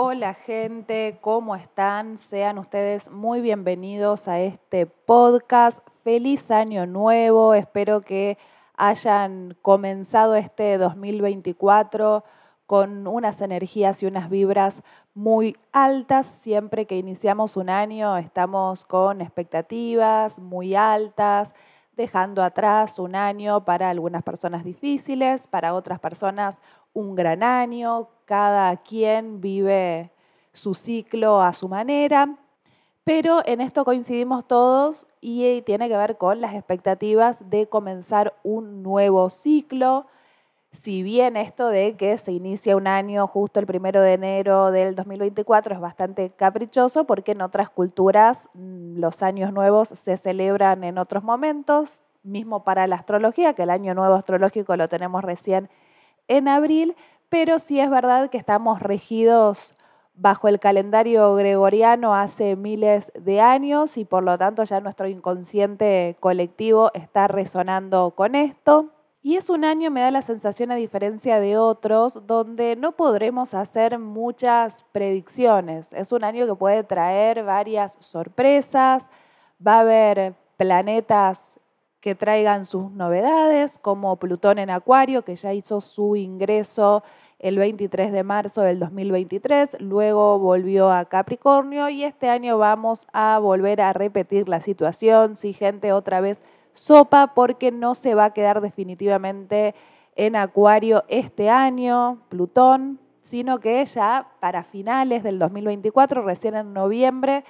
Hola gente, ¿cómo están? Sean ustedes muy bienvenidos a este podcast. Feliz año nuevo, espero que hayan comenzado este 2024 con unas energías y unas vibras muy altas. Siempre que iniciamos un año estamos con expectativas muy altas, dejando atrás un año para algunas personas difíciles, para otras personas un gran año, cada quien vive su ciclo a su manera, pero en esto coincidimos todos y tiene que ver con las expectativas de comenzar un nuevo ciclo. Si bien esto de que se inicia un año justo el primero de enero del 2024 es bastante caprichoso porque en otras culturas mm, los años nuevos se celebran en otros momentos, mismo para la astrología, que el año nuevo astrológico lo tenemos recién en abril, pero sí es verdad que estamos regidos bajo el calendario gregoriano hace miles de años y por lo tanto ya nuestro inconsciente colectivo está resonando con esto. Y es un año, me da la sensación, a diferencia de otros, donde no podremos hacer muchas predicciones. Es un año que puede traer varias sorpresas, va a haber planetas que traigan sus novedades, como Plutón en Acuario, que ya hizo su ingreso el 23 de marzo del 2023, luego volvió a Capricornio y este año vamos a volver a repetir la situación, si gente otra vez sopa, porque no se va a quedar definitivamente en Acuario este año, Plutón, sino que ya para finales del 2024, recién en noviembre,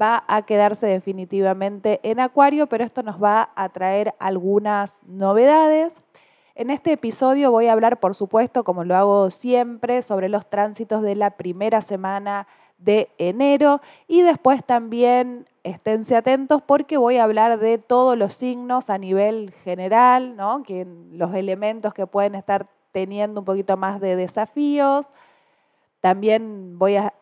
va a quedarse definitivamente en Acuario, pero esto nos va a traer algunas novedades. En este episodio voy a hablar, por supuesto, como lo hago siempre, sobre los tránsitos de la primera semana de enero y después también esténse atentos porque voy a hablar de todos los signos a nivel general, ¿no? que los elementos que pueden estar teniendo un poquito más de desafíos. También voy a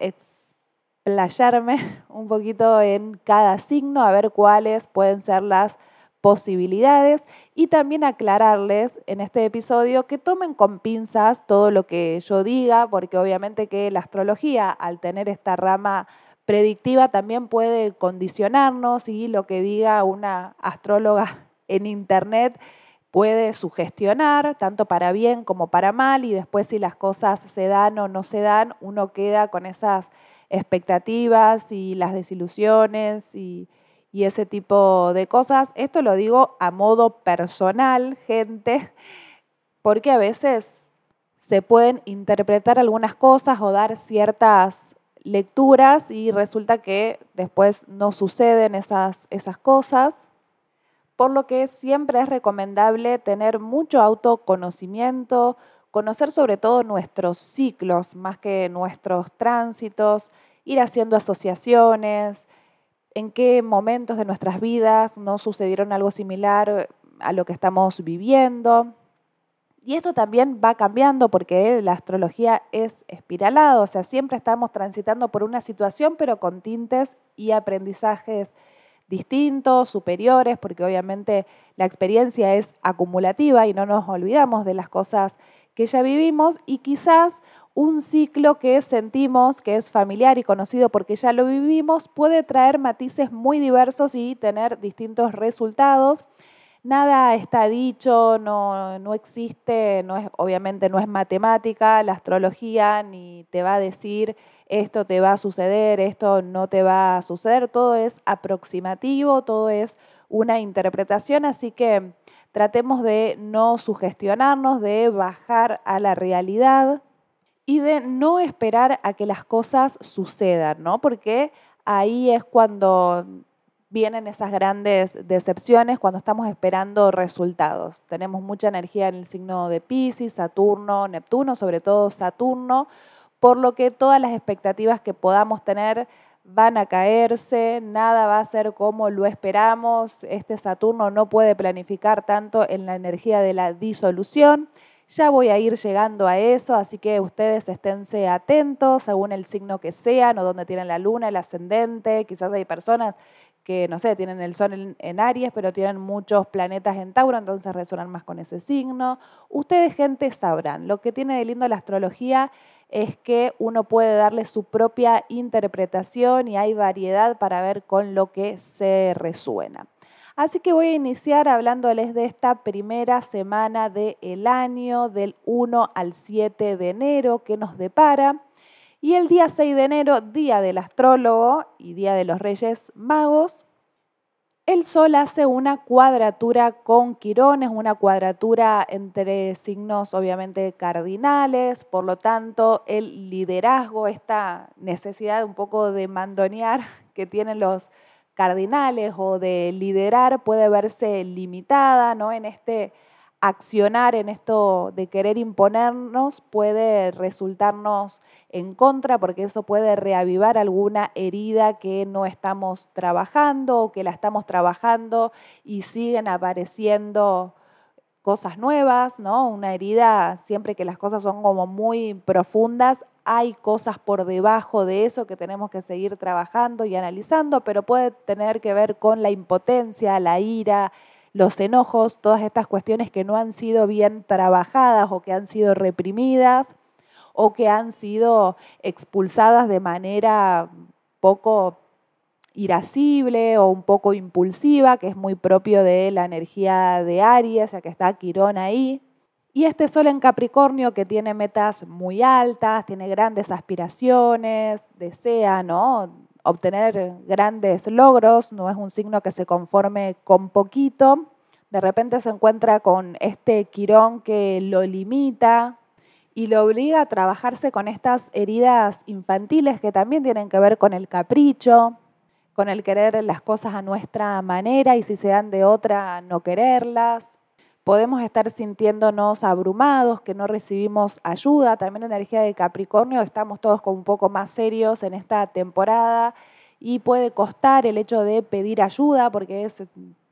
playarme un poquito en cada signo, a ver cuáles pueden ser las posibilidades y también aclararles en este episodio que tomen con pinzas todo lo que yo diga, porque obviamente que la astrología, al tener esta rama predictiva, también puede condicionarnos y lo que diga una astróloga en internet puede sugestionar, tanto para bien como para mal, y después si las cosas se dan o no se dan, uno queda con esas expectativas y las desilusiones y, ese tipo de cosas. Esto lo digo a modo personal, gente, porque a veces se pueden interpretar algunas cosas o dar ciertas lecturas y resulta que después no suceden esas, esas cosas, por lo que siempre es recomendable tener mucho autoconocimiento, conocer sobre todo nuestros ciclos, más que nuestros tránsitos, ir haciendo asociaciones, en qué momentos de nuestras vidas no sucedieron algo similar a lo que estamos viviendo. Y esto también va cambiando porque la astrología es espiralada, o sea, siempre estamos transitando por una situación, pero con tintes y aprendizajes distintos, superiores, porque obviamente la experiencia es acumulativa y no nos olvidamos de las cosas que ya vivimos y quizás un ciclo que sentimos que es familiar y conocido porque ya lo vivimos puede traer matices muy diversos y tener distintos resultados. Nada está dicho, no, no existe, no es, obviamente no es matemática, la astrología ni te va a decir esto te va a suceder, esto no te va a suceder, todo es aproximativo, todo es una interpretación, así que tratemos de no sugestionarnos, de bajar a la realidad y de no esperar a que las cosas sucedan, ¿no? Porque ahí es cuando vienen esas grandes decepciones, cuando estamos esperando resultados. Tenemos mucha energía en el signo de Pisces, Saturno, Neptuno, sobre todo Saturno, por lo que todas las expectativas que podamos tener van a caerse, nada va a ser como lo esperamos, este Saturno no puede planificar tanto en la energía de la disolución. Ya voy a ir llegando a eso, así que ustedes esténse atentos según el signo que sean o donde tienen la luna, el ascendente. Quizás hay personas que, no sé, tienen el sol en, Aries, pero tienen muchos planetas en Tauro, entonces resuenan más con ese signo. Ustedes, gente, sabrán. Lo que tiene de lindo la astrología es que uno puede darle su propia interpretación y hay variedad para ver con lo que se resuena. Así que voy a iniciar hablándoles de esta primera semana del año, del 1 al 7 de enero, que nos depara. Y el día 6 de enero, día del astrólogo y día de los Reyes Magos, el Sol hace una cuadratura con Quirones, una cuadratura entre signos obviamente cardinales, por lo tanto el liderazgo, esta necesidad un poco de mandonear que tienen los cardinales o de liderar puede verse limitada ¿no? en este accionar en esto de querer imponernos puede resultarnos en contra porque eso puede reavivar alguna herida que no estamos trabajando o que la estamos trabajando y siguen apareciendo cosas nuevas, ¿no? Una herida, siempre que las cosas son como muy profundas, hay cosas por debajo de eso que tenemos que seguir trabajando y analizando, pero puede tener que ver con la impotencia, la ira, los enojos, todas estas cuestiones que no han sido bien trabajadas o que han sido reprimidas o que han sido expulsadas de manera poco irascible o un poco impulsiva, que es muy propio de la energía de Aries, ya que está Quirón ahí. Y este Sol en Capricornio que tiene metas muy altas, tiene grandes aspiraciones, desea ¿no? Obtener grandes logros, no es un signo que se conforme con poquito. De repente se encuentra con este quirón que lo limita y lo obliga a trabajarse con estas heridas infantiles que también tienen que ver con el capricho, con el querer las cosas a nuestra manera y si se dan de otra, no quererlas podemos estar sintiéndonos abrumados, que no recibimos ayuda. También la energía de Capricornio, estamos todos como un poco más serios en esta temporada y puede costar el hecho de pedir ayuda porque es,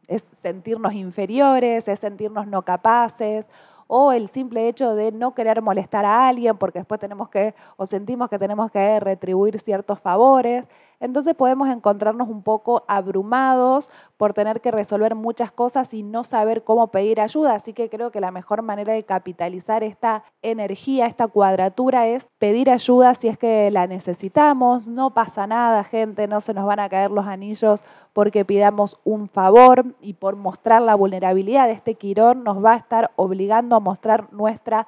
es sentirnos inferiores, es sentirnos no capaces o el simple hecho de no querer molestar a alguien porque después tenemos que o sentimos que tenemos que retribuir ciertos favores. Entonces podemos encontrarnos un poco abrumados por tener que resolver muchas cosas y no saber cómo pedir ayuda. Así que creo que la mejor manera de capitalizar esta energía, esta cuadratura es pedir ayuda si es que la necesitamos. No pasa nada, gente, no se nos van a caer los anillos porque pidamos un favor y por mostrar la vulnerabilidad de este quirón nos va a estar obligando a mostrar nuestra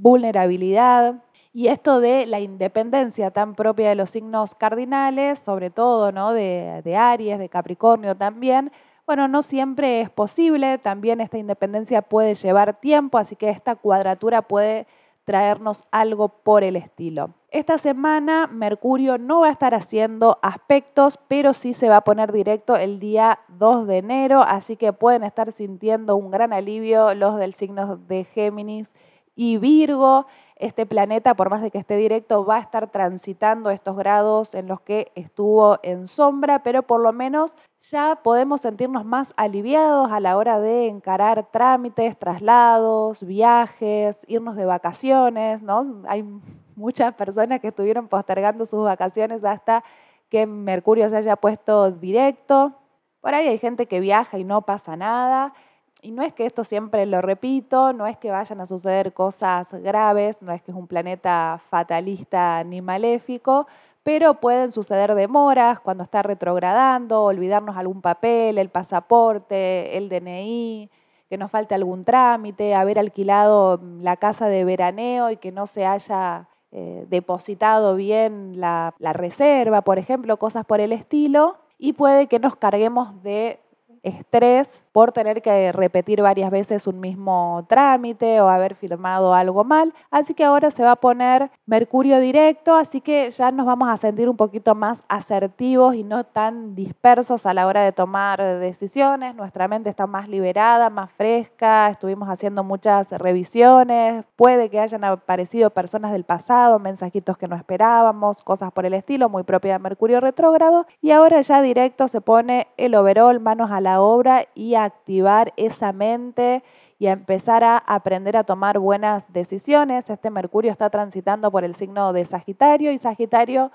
vulnerabilidad. Y esto de la independencia tan propia de los signos cardinales, sobre todo ¿no? de, de Aries, de Capricornio también, bueno, no siempre es posible, también esta independencia puede llevar tiempo, así que esta cuadratura puede traernos algo por el estilo. Esta semana Mercurio no va a estar haciendo aspectos, pero sí se va a poner directo el día 2 de enero, así que pueden estar sintiendo un gran alivio los del signo de Géminis y Virgo. Este planeta, por más de que esté directo, va a estar transitando estos grados en los que estuvo en sombra, pero por lo menos ya podemos sentirnos más aliviados a la hora de encarar trámites, traslados, viajes, irnos de vacaciones, ¿no? Hay muchas personas que estuvieron postergando sus vacaciones hasta que Mercurio se haya puesto directo. Por ahí hay gente que viaja y no pasa nada. Y no es que esto siempre lo repito, no es que vayan a suceder cosas graves, no es que es un planeta fatalista ni maléfico, pero pueden suceder demoras cuando está retrogradando, olvidarnos algún papel, el pasaporte, el DNI, que nos falte algún trámite, haber alquilado la casa de veraneo y que no se haya eh, depositado bien la reserva, por ejemplo, cosas por el estilo. Y puede que nos carguemos de estrés por tener que repetir varias veces un mismo trámite o haber firmado algo mal. Así que ahora se va a poner Mercurio directo, así que ya nos vamos a sentir un poquito más asertivos y no tan dispersos a la hora de tomar decisiones. Nuestra mente está más liberada, más fresca, estuvimos haciendo muchas revisiones, puede que hayan aparecido personas del pasado, mensajitos que no esperábamos, cosas por el estilo, muy propia de Mercurio retrógrado. Y ahora ya directo se pone el overall, manos a la obra y a activar esa mente y a empezar a aprender a tomar buenas decisiones. Este Mercurio está transitando por el signo de Sagitario y Sagitario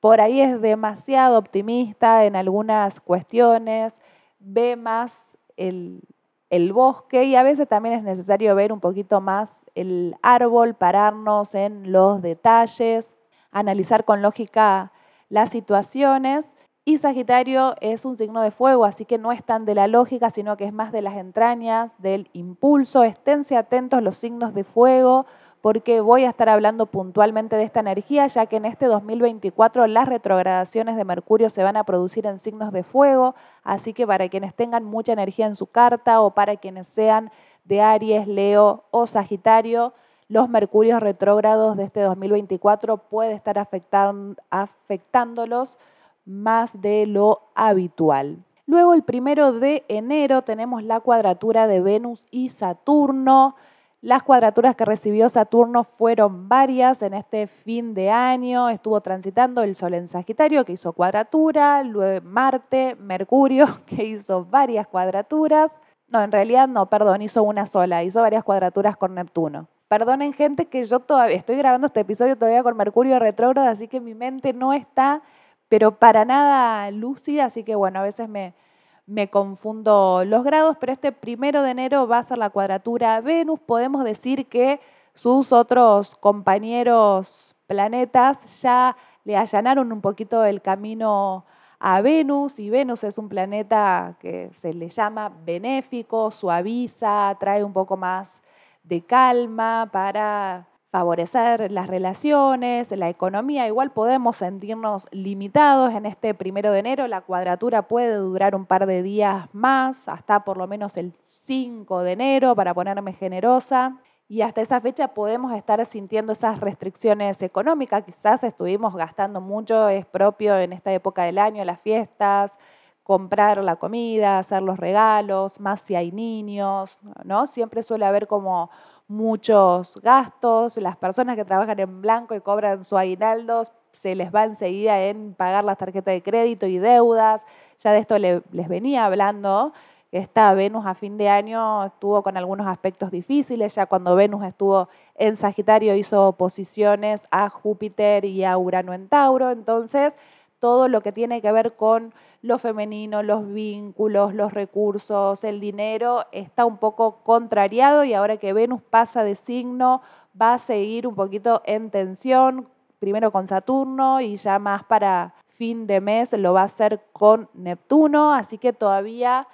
por ahí es demasiado optimista en algunas cuestiones, ve más el, el bosque y a veces también es necesario ver un poquito más el árbol, pararnos en los detalles, analizar con lógica las situaciones. Y Sagitario es un signo de fuego, así que no es tan de la lógica, sino que es más de las entrañas, del impulso. Esténse atentos los signos de fuego, porque voy a estar hablando puntualmente de esta energía, ya que en este 2024 las retrogradaciones de Mercurio se van a producir en signos de fuego, así que para quienes tengan mucha energía en su carta o para quienes sean de Aries, Leo o Sagitario, los Mercurios retrógrados de este 2024 puede estar afectándolos más de lo habitual. Luego el primero de enero tenemos la cuadratura de Venus y Saturno. Las cuadraturas que recibió Saturno fueron varias en este fin de año. Estuvo transitando el Sol en Sagitario, que hizo cuadratura, Marte, Mercurio, que hizo varias cuadraturas. No, en realidad no, perdón, hizo una sola, hizo varias cuadraturas con Neptuno. Perdonen gente que yo todavía estoy grabando este episodio todavía con Mercurio retrógrado, así que mi mente no está, pero para nada lúcida, así que bueno, a veces me, me confundo los grados, pero este primero de enero va a ser la cuadratura Venus. Podemos decir que sus otros compañeros planetas ya le allanaron un poquito el camino a Venus y Venus es un planeta que se le llama benéfico, suaviza, trae un poco más de calma para favorecer las relaciones, la economía. Igual podemos sentirnos limitados en este primero de enero. La cuadratura puede durar un par de días más, hasta por lo menos el 5 de enero, para ponerme generosa. Y hasta esa fecha podemos estar sintiendo esas restricciones económicas. Quizás estuvimos gastando mucho, es propio en esta época del año, las fiestas, comprar la comida, hacer los regalos, más si hay niños, ¿no? Siempre suele haber como muchos gastos, las personas que trabajan en blanco y cobran su aguinaldo se les va enseguida en pagar las tarjetas de crédito y deudas, ya de esto les venía hablando, esta Venus a fin de año estuvo con algunos aspectos difíciles, ya cuando Venus estuvo en Sagitario hizo oposiciones a Júpiter y a Urano en Tauro, entonces todo lo que tiene que ver con lo femenino, los vínculos, los recursos, el dinero, está un poco contrariado y ahora que Venus pasa de signo, va a seguir un poquito en tensión, primero con Saturno y ya más para fin de mes lo va a hacer con Neptuno, así que todavía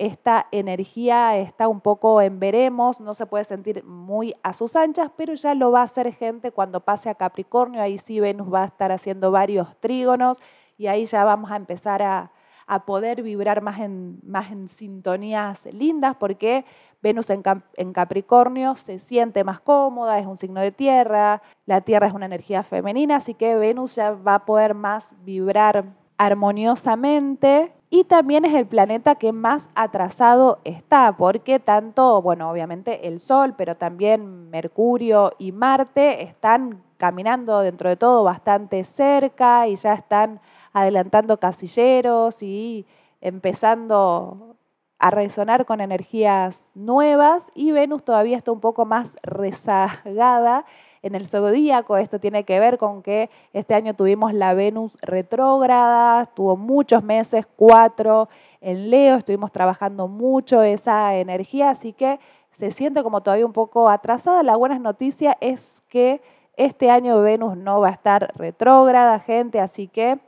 esta energía está un poco en veremos, no se puede sentir muy a sus anchas, pero ya lo va a hacer gente cuando pase a Capricornio, ahí sí Venus va a estar haciendo varios trígonos y ahí ya vamos a empezar a, poder vibrar más en, más en sintonías lindas porque Venus en, en, Capricornio se siente más cómoda, es un signo de tierra, la tierra es una energía femenina, así que Venus ya va a poder más vibrar armoniosamente y también es el planeta que más atrasado está, porque tanto, bueno, obviamente el Sol, pero también Mercurio y Marte están caminando dentro de todo bastante cerca y ya están adelantando casilleros y empezando a resonar con energías nuevas. Y Venus todavía está un poco más rezagada en el zodíaco. Esto tiene que ver con que este año tuvimos la Venus retrógrada, tuvo muchos meses, cuatro en Leo, estuvimos trabajando mucho esa energía, así que se siente como todavía un poco atrasada. La buena noticia es que este año Venus no va a estar retrógrada, gente, así que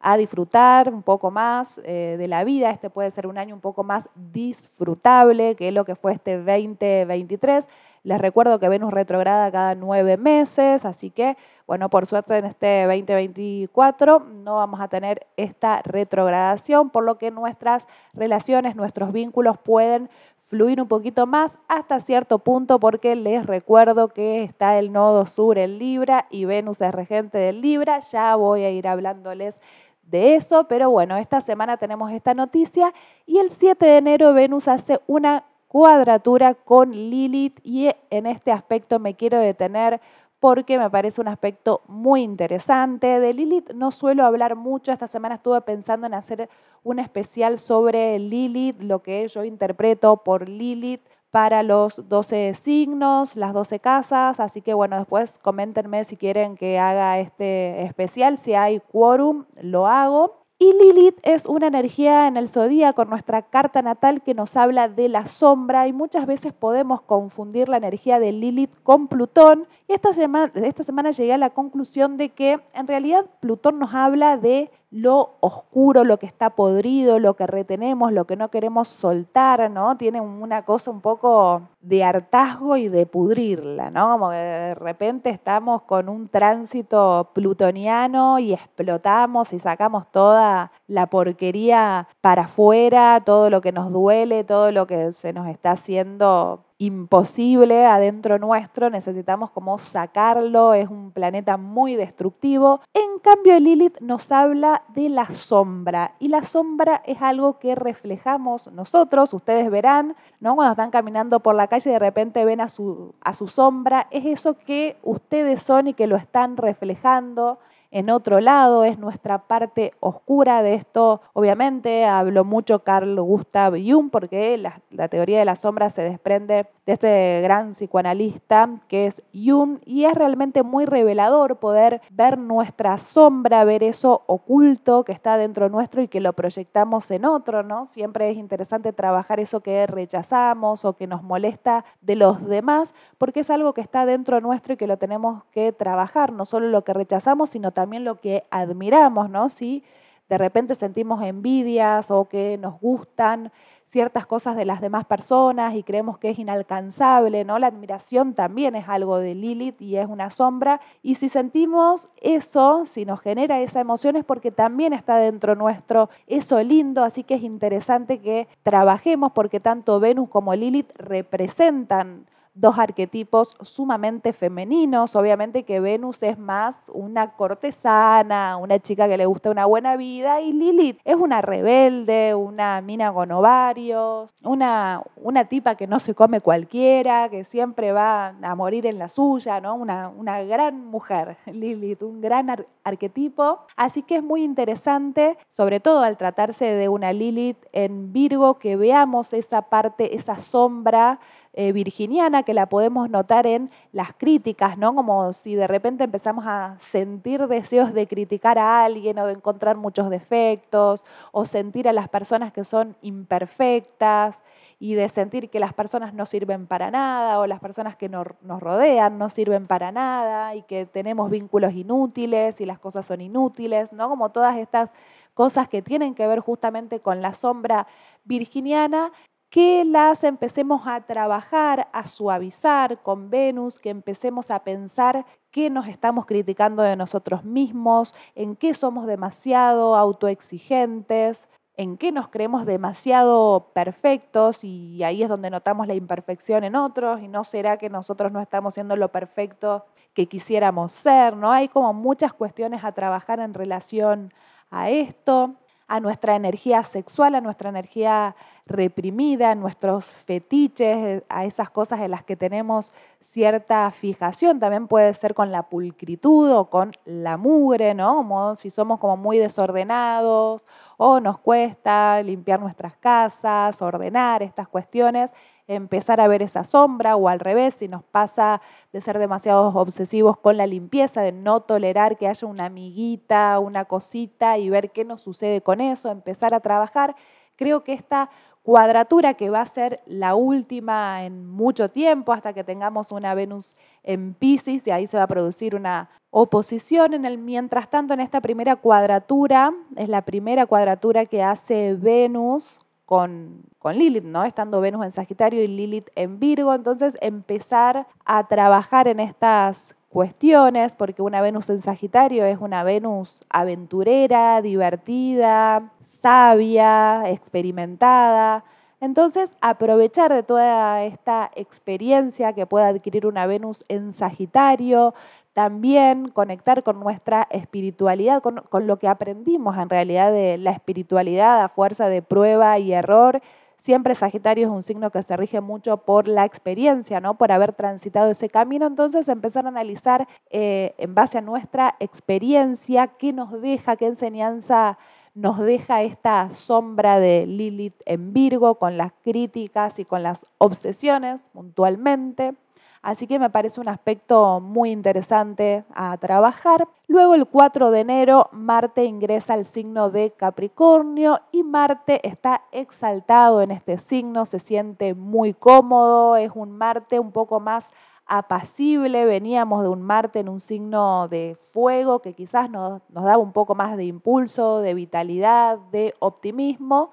a disfrutar un poco más eh, de la vida. Este puede ser un año un poco más disfrutable que lo que fue este 2023. Les recuerdo que Venus retrograda cada nueve meses, así que, bueno, por suerte en este 2024 no vamos a tener esta retrogradación, por lo que nuestras relaciones, nuestros vínculos pueden fluir un poquito más hasta cierto punto porque les recuerdo que está el nodo sur en Libra y Venus es regente del Libra. Ya voy a ir hablándoles de eso, pero bueno, esta semana tenemos esta noticia y el 7 de enero Venus hace una cuadratura con Lilith y en este aspecto me quiero detener porque me parece un aspecto muy interesante. De Lilith no suelo hablar mucho, esta semana estuve pensando en hacer un especial sobre Lilith, lo que yo interpreto por Lilith para los 12 signos, las 12 casas, así que bueno, después coméntenme si quieren que haga este especial, si hay quórum, lo hago. Y Lilith es una energía en el zodíaco, nuestra carta natal, que nos habla de la sombra y muchas veces podemos confundir la energía de Lilith con Plutón. Y esta semana, esta semana llegué a la conclusión de que en realidad Plutón nos habla de lo oscuro, lo que está podrido, lo que retenemos, lo que no queremos soltar, ¿no? Tiene una cosa un poco de hartazgo y de pudrirla, ¿no? Como que de repente estamos con un tránsito plutoniano y explotamos y sacamos toda la porquería para afuera, todo lo que nos duele, todo lo que se nos está haciendo imposible adentro nuestro, necesitamos como sacarlo, es un planeta muy destructivo. En cambio, Lilith nos habla de la sombra y la sombra es algo que reflejamos nosotros, ustedes verán, ¿no? Cuando están caminando por la calle y de repente ven a su, a su sombra, es eso que ustedes son y que lo están reflejando en otro lado, es nuestra parte oscura de esto. Obviamente habló mucho Carl Gustav Jung porque la, teoría de la sombra se desprende de este gran psicoanalista que es Jung y es realmente muy revelador poder ver nuestra sombra, ver eso oculto que está dentro nuestro y que lo proyectamos en otro, ¿no? Siempre es interesante trabajar eso que rechazamos o que nos molesta de los demás porque es algo que está dentro nuestro y que lo tenemos que trabajar, no solo lo que rechazamos, sino también también lo que admiramos, ¿no? Si de repente sentimos envidias o que nos gustan ciertas cosas de las demás personas y creemos que es inalcanzable, ¿no? La admiración también es algo de Lilith y es una sombra. Y si sentimos eso, si nos genera esa emoción es porque también está dentro nuestro eso lindo, así que es interesante que trabajemos porque tanto Venus como Lilith representan dos arquetipos sumamente femeninos. Obviamente que Venus es más una cortesana, una chica que le gusta una buena vida, y Lilith es una rebelde, una mina con ovarios, una, una tipa que no se come cualquiera, que siempre va a morir en la suya, ¿no? Una, una gran mujer, Lilith, un gran arquetipo. Así que es muy interesante, sobre todo al tratarse de una Lilith en Virgo, que veamos esa parte, esa sombra eh, virginiana que la podemos notar en las críticas, ¿no? Como si de repente empezamos a sentir deseos de criticar a alguien o de encontrar muchos defectos o sentir a las personas que son imperfectas y de sentir que las personas no sirven para nada o las personas que nos rodean no sirven para nada y que tenemos vínculos inútiles y las cosas son inútiles, ¿no? Como todas estas cosas que tienen que ver justamente con la sombra virginiana que las empecemos a trabajar, a suavizar con Venus, que empecemos a pensar qué nos estamos criticando de nosotros mismos, en qué somos demasiado autoexigentes, en qué nos creemos demasiado perfectos y ahí es donde notamos la imperfección en otros y no será que nosotros no estamos siendo lo perfecto que quisiéramos ser, ¿no? Hay como muchas cuestiones a trabajar en relación a esto a nuestra energía sexual, a nuestra energía reprimida, a nuestros fetiches, a esas cosas en las que tenemos cierta fijación. También puede ser con la pulcritud o con la mugre, ¿no? Como si somos como muy desordenados o nos cuesta limpiar nuestras casas, ordenar estas cuestiones empezar a ver esa sombra o al revés, si nos pasa de ser demasiado obsesivos con la limpieza, de no tolerar que haya una amiguita, una cosita y ver qué nos sucede con eso, empezar a trabajar. Creo que esta cuadratura que va a ser la última en mucho tiempo hasta que tengamos una Venus en Pisces y ahí se va a producir una oposición en el mientras tanto en esta primera cuadratura es la primera cuadratura que hace Venus con, con, Lilith, ¿no? Estando Venus en Sagitario y Lilith en Virgo, entonces empezar a trabajar en estas cuestiones, porque una Venus en Sagitario es una Venus aventurera, divertida, sabia, experimentada. Entonces, aprovechar de toda esta experiencia que pueda adquirir una Venus en Sagitario, también conectar con nuestra espiritualidad, con, lo que aprendimos en realidad de la espiritualidad a fuerza de prueba y error. Siempre Sagitario es un signo que se rige mucho por la experiencia, ¿no? por haber transitado ese camino. Entonces empezar a analizar eh, en base a nuestra experiencia qué nos deja, qué enseñanza nos deja esta sombra de Lilith en Virgo con las críticas y con las obsesiones puntualmente Así que me parece un aspecto muy interesante a trabajar. Luego el 4 de enero Marte ingresa al signo de Capricornio y Marte está exaltado en este signo, se siente muy cómodo, es un Marte un poco más apacible, veníamos de un Marte en un signo de fuego que quizás nos, nos daba un poco más de impulso, de vitalidad, de optimismo.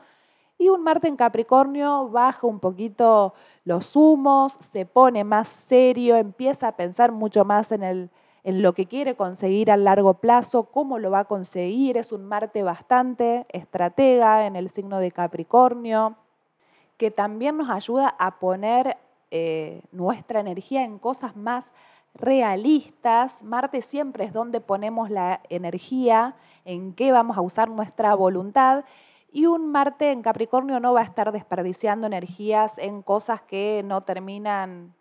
Y un Marte en Capricornio baja un poquito los humos, se pone más serio, empieza a pensar mucho más en, lo que quiere conseguir a largo plazo, cómo lo va a conseguir. Es un Marte bastante estratega en el signo de Capricornio, que también nos ayuda a poner eh, nuestra energía en cosas más realistas. Marte siempre es donde ponemos la energía, en qué vamos a usar nuestra voluntad. Y un Marte en Capricornio no va a estar desperdiciando energías en cosas que no terminan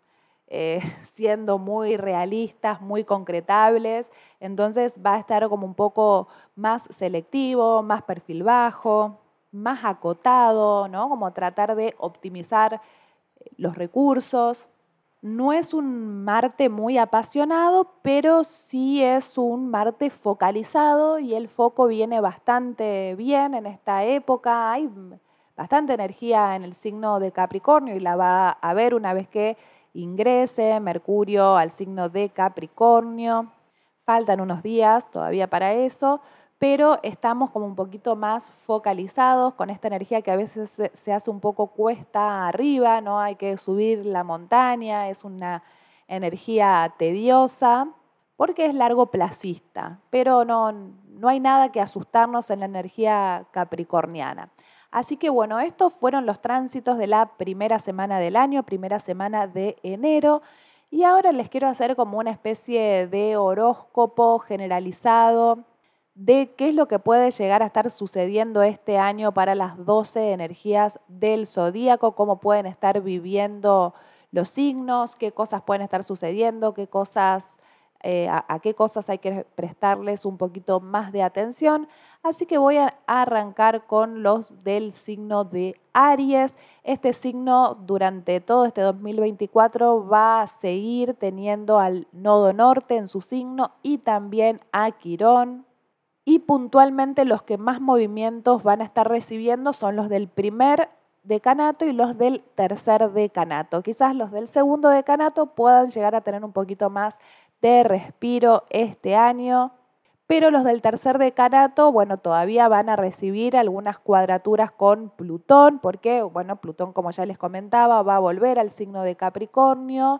eh, siendo muy realistas, muy concretables. Entonces va a estar como un poco más selectivo, más perfil bajo, más acotado, ¿no? Como tratar de optimizar los recursos. No es un Marte muy apasionado, pero sí es un Marte focalizado y el foco viene bastante bien en esta época. Hay bastante energía en el signo de Capricornio y la va a ver una vez que ingrese Mercurio al signo de Capricornio. Faltan unos días todavía para eso, pero estamos como un poquito más focalizados con esta energía que a veces se, hace un poco cuesta arriba, ¿no? Hay que subir la montaña, es una energía tediosa porque es largo placista, pero no, no hay nada que asustarnos en la energía capricorniana. Así que bueno, estos fueron los tránsitos de la primera semana del año, primera semana de enero. Y ahora les quiero hacer como una especie de horóscopo generalizado de qué es lo que puede llegar a estar sucediendo este año para las 12 energías del zodíaco, cómo pueden estar viviendo los signos, qué cosas pueden estar sucediendo, qué cosas, eh, a, qué cosas hay que prestarles un poquito más de atención. Así que voy a arrancar con los del signo de Aries. Este signo durante todo este 2024 va a seguir teniendo al nodo norte en su signo y también a Quirón y puntualmente los que más movimientos van a estar recibiendo son los del primer decanato y los del tercer decanato. Quizás los del segundo decanato puedan llegar a tener un poquito más de respiro este año, pero los del tercer decanato, bueno, todavía van a recibir algunas cuadraturas con Plutón, porque, bueno, Plutón, como ya les comentaba, va a volver al signo de Capricornio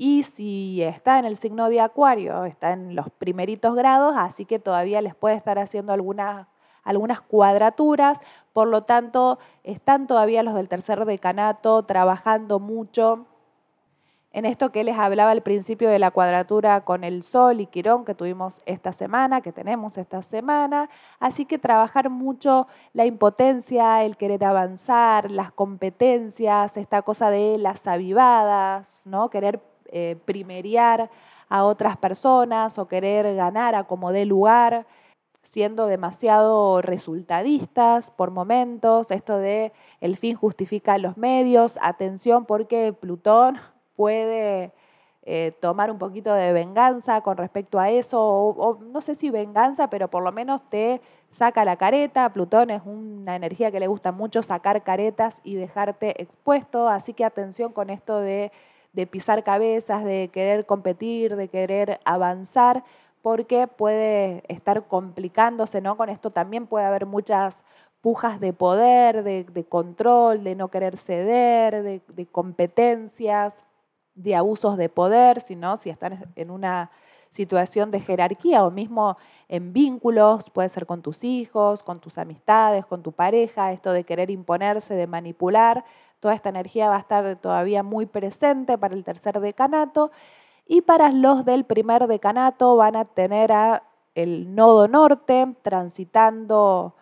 y si está en el signo de Acuario, está en los primeritos grados, así que todavía les puede estar haciendo algunas, algunas cuadraturas. Por lo tanto, están todavía los del tercer decanato trabajando mucho en esto que les hablaba al principio de la cuadratura con el Sol y Quirón que tuvimos esta semana, que tenemos esta semana. Así que trabajar mucho la impotencia, el querer avanzar, las competencias, esta cosa de las avivadas, ¿no? Querer eh, primeriar a otras personas o querer ganar a como dé lugar, siendo demasiado resultadistas por momentos, esto de el fin justifica los medios, atención porque Plutón puede eh, tomar un poquito de venganza con respecto a eso, o, no sé si venganza, pero por lo menos te saca la careta. Plutón es una energía que le gusta mucho sacar caretas y dejarte expuesto, así que atención con esto de de pisar cabezas, de querer competir, de querer avanzar, porque puede estar complicándose, ¿no? Con esto también puede haber muchas pujas de poder, de, control, de no querer ceder, de, de, competencias, de abusos de poder, sino si están en una situación de jerarquía o mismo en vínculos, puede ser con tus hijos, con tus amistades, con tu pareja, esto de querer imponerse, de manipular, Toda esta energía va a estar todavía muy presente para el tercer decanato y para los del primer decanato van a tener a el nodo norte transitando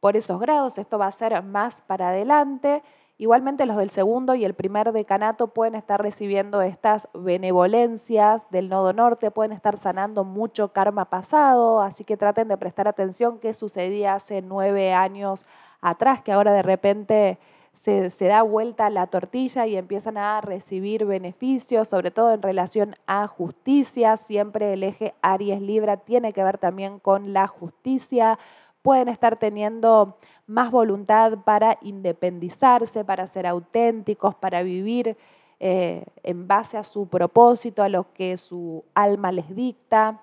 por esos grados. Esto va a ser más para adelante. Igualmente los del segundo y el primer decanato pueden estar recibiendo estas benevolencias del nodo norte, pueden estar sanando mucho karma pasado, así que traten de prestar atención qué sucedía hace nueve años atrás, que ahora de repente se, da vuelta la tortilla y empiezan a recibir beneficios, sobre todo en relación a justicia. Siempre el eje Aries Libra tiene que ver también con la justicia. Pueden estar teniendo más voluntad para independizarse, para ser auténticos, para vivir eh, en base a su propósito, a lo que su alma les dicta,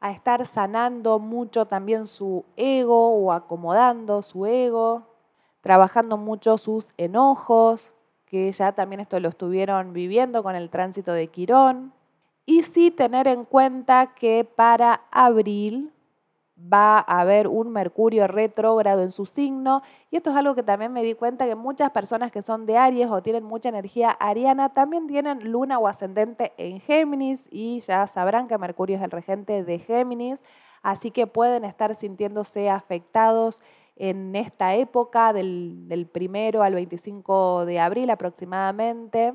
a estar sanando mucho también su ego o acomodando su ego, trabajando mucho sus enojos, que ya también esto lo estuvieron viviendo con el tránsito de Quirón. Y sí tener en cuenta que para abril va a haber un Mercurio retrógrado en su signo. Y esto es algo que también me di cuenta que muchas personas que son de Aries o tienen mucha energía ariana también tienen luna o ascendente en Géminis y ya sabrán que Mercurio es el regente de Géminis. Así que pueden estar sintiéndose afectados en esta época del, del primero al 25 de abril aproximadamente,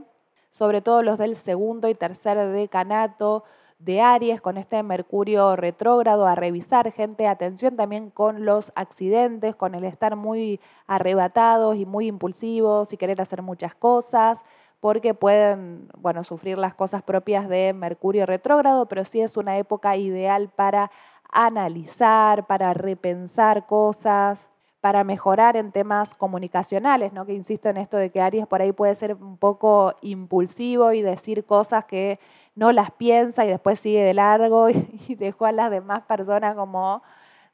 sobre todo los del segundo y tercer decanato de Aries con este Mercurio retrógrado a revisar, gente, atención también con los accidentes, con el estar muy arrebatados y muy impulsivos y querer hacer muchas cosas, porque pueden, bueno, sufrir las cosas propias de Mercurio retrógrado, pero sí es una época ideal para analizar, para repensar cosas, para mejorar en temas comunicacionales, ¿no? Que insisto en esto de que Aries por ahí puede ser un poco impulsivo y decir cosas que no las piensa y después sigue de largo y, dejó a las demás personas como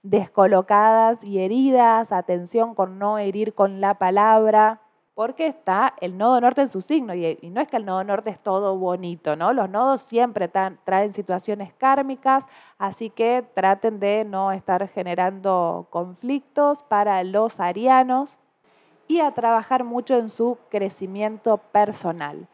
descolocadas y heridas, atención con no herir con la palabra, porque está el nodo norte en su signo y, no es que el nodo norte es todo bonito, ¿no? Los nodos siempre traen situaciones kármicas, así que traten de no estar generando conflictos para los arianos y a trabajar mucho en su crecimiento personal.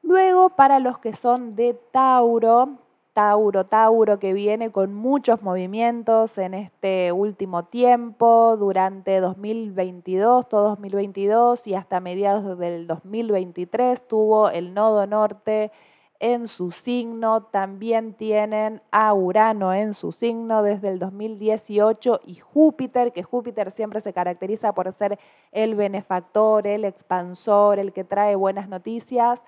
Luego, para los que son de Tauro, Tauro, Tauro, que viene con muchos movimientos en este último tiempo, durante 2022, todo 2022 y hasta mediados del 2023, tuvo el nodo norte en su signo, también tienen a Urano en su signo desde el 2018 y Júpiter, que Júpiter siempre se caracteriza por ser el benefactor, el expansor, el que trae buenas noticias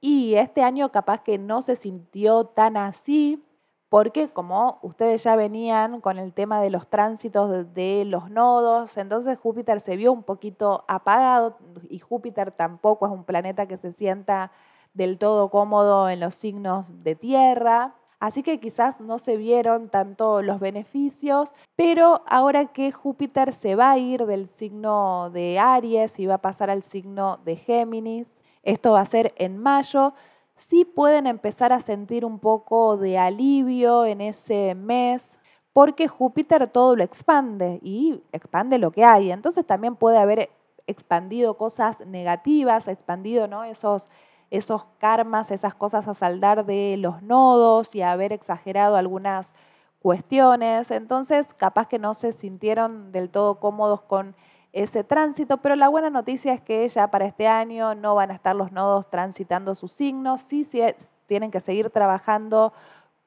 y este año capaz que no se sintió tan así, porque como ustedes ya venían con el tema de los tránsitos de, los nodos, entonces Júpiter se vio un poquito apagado y Júpiter tampoco es un planeta que se sienta del todo cómodo en los signos de tierra. Así que quizás no se vieron tanto los beneficios, pero ahora que Júpiter se va a ir del signo de Aries y va a pasar al signo de Géminis, esto va a ser en mayo, sí pueden empezar a sentir un poco de alivio en ese mes, porque Júpiter todo lo expande y expande lo que hay. Entonces también puede haber expandido cosas negativas, expandido ¿no? esos, esos karmas, esas cosas a saldar de los nodos y haber exagerado algunas cuestiones. Entonces, capaz que no se sintieron del todo cómodos con ese tránsito, pero la buena noticia es que ya para este año no van a estar los nodos transitando sus signos, sí, sí tienen que seguir trabajando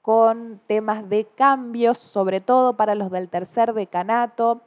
con temas de cambios, sobre todo para los del tercer decanato,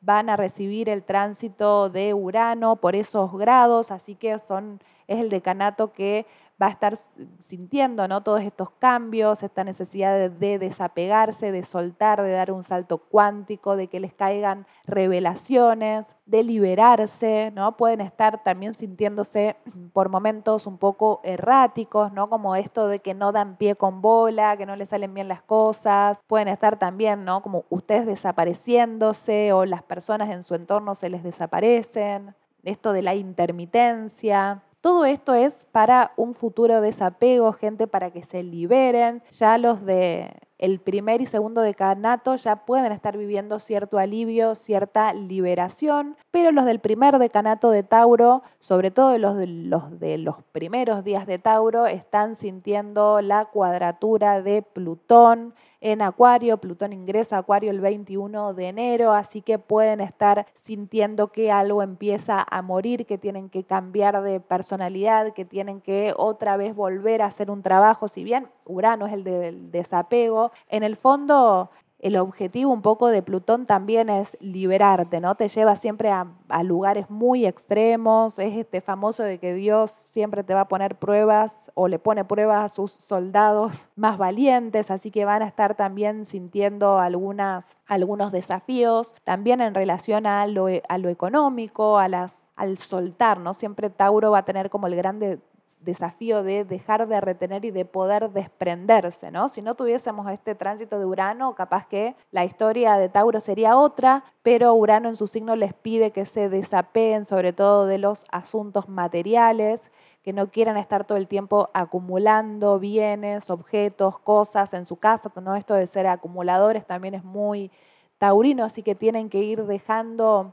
van a recibir el tránsito de Urano por esos grados, así que son, es el decanato que va a estar sintiendo ¿no? todos estos cambios, esta necesidad de, desapegarse, de soltar, de dar un salto cuántico, de que les caigan revelaciones, de liberarse, ¿no? Pueden estar también sintiéndose por momentos un poco erráticos, ¿no? Como esto de que no dan pie con bola, que no les salen bien las cosas. Pueden estar también, ¿no? Como ustedes desapareciéndose o las personas en su entorno se les desaparecen. Esto de la intermitencia, todo esto es para un futuro desapego, gente, para que se liberen. Ya los de el primer y segundo decanato ya pueden estar viviendo cierto alivio, cierta liberación, pero los del primer decanato de Tauro, sobre todo los de los, de los primeros días de Tauro, están sintiendo la cuadratura de Plutón en Acuario. Plutón ingresa a Acuario el 21 de enero, así que pueden estar sintiendo que algo empieza a morir, que tienen que cambiar de personalidad, que tienen que otra vez volver a hacer un trabajo, si bien Urano es el del desapego, en el fondo el objetivo un poco de Plutón también es liberarte, ¿no? Te lleva siempre a, lugares muy extremos, es este famoso de que Dios siempre te va a poner pruebas o le pone pruebas a sus soldados más valientes, así que van a estar también sintiendo algunas, algunos desafíos, también en relación a lo, a lo económico, a las, al soltar, ¿no? Siempre Tauro va a tener como el grande desafío de dejar de retener y de poder desprenderse, ¿no? Si no tuviésemos este tránsito de Urano, capaz que la historia de Tauro sería otra, pero Urano en su signo les pide que se desapeen sobre todo de los asuntos materiales, que no quieran estar todo el tiempo acumulando bienes, objetos, cosas en su casa, ¿no? Esto de ser acumuladores también es muy taurino, así que tienen que ir dejando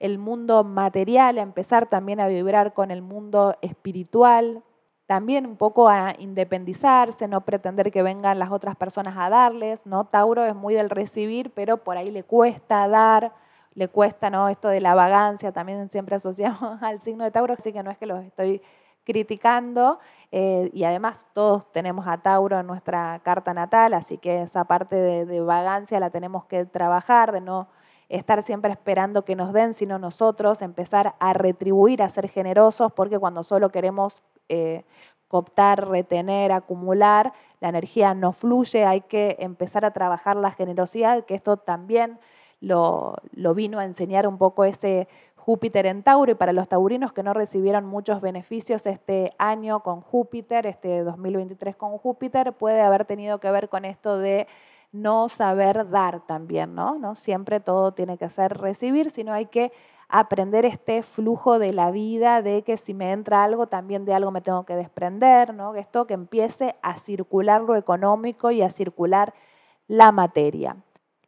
el mundo material, a empezar también a vibrar con el mundo espiritual, también un poco a independizarse, no pretender que vengan las otras personas a darles, ¿no? Tauro es muy del recibir, pero por ahí le cuesta dar, le cuesta, ¿no? Esto de la vagancia, también siempre asociado al signo de Tauro, así que no es que los estoy criticando, eh, y además todos tenemos a Tauro en nuestra carta natal, así que esa parte de, de vagancia la tenemos que trabajar, de no estar siempre esperando que nos den, sino nosotros empezar a retribuir, a ser generosos, porque cuando solo queremos eh, cooptar, retener, acumular, la energía no fluye, hay que empezar a trabajar la generosidad, que esto también lo, lo vino a enseñar un poco ese Júpiter en Tauro y para los taurinos que no recibieron muchos beneficios este año con Júpiter, este 2023 con Júpiter, puede haber tenido que ver con esto de no saber dar también, ¿no? ¿no? Siempre todo tiene que ser recibir, sino hay que aprender este flujo de la vida, de que si me entra algo, también de algo me tengo que desprender, ¿no? Esto que empiece a circular lo económico y a circular la materia.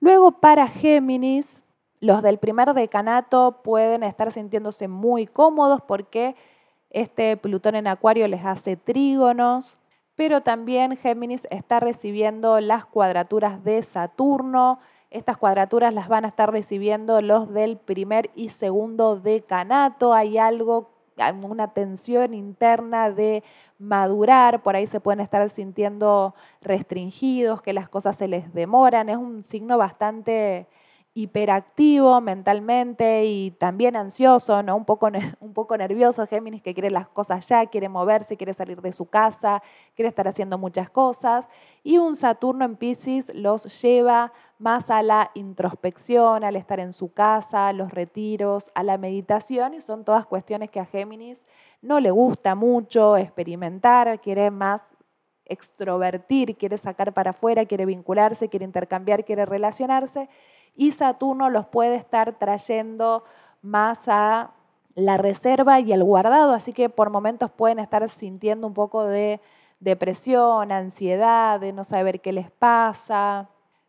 Luego para Géminis, los del primer decanato pueden estar sintiéndose muy cómodos porque este Plutón en Acuario les hace trígonos, pero también Géminis está recibiendo las cuadraturas de Saturno. Estas cuadraturas las van a estar recibiendo los del primer y segundo decanato. Hay algo, una tensión interna de madurar, por ahí se pueden estar sintiendo restringidos, que las cosas se les demoran. Es un signo bastante hiperactivo mentalmente y también ansioso, ¿no? un, poco, un poco nervioso, Géminis que quiere las cosas ya, quiere moverse, quiere salir de su casa, quiere estar haciendo muchas cosas. Y un Saturno en Pisces los lleva más a la introspección, al estar en su casa, a los retiros, a la meditación y son todas cuestiones que a Géminis no le gusta mucho experimentar, quiere más extrovertir, quiere sacar para afuera, quiere vincularse, quiere intercambiar, quiere relacionarse y Saturno los puede estar trayendo más a la reserva y el guardado, así que por momentos pueden estar sintiendo un poco de depresión, ansiedad, de no saber qué les pasa,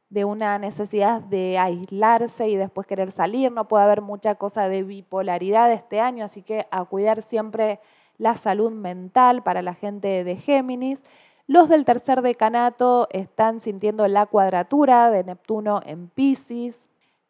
de una necesidad de aislarse y después querer salir. No puede haber mucha cosa de bipolaridad este año, así que a cuidar siempre la salud mental para la gente de Géminis. Los del tercer decanato están sintiendo la cuadratura de Neptuno en Pisces.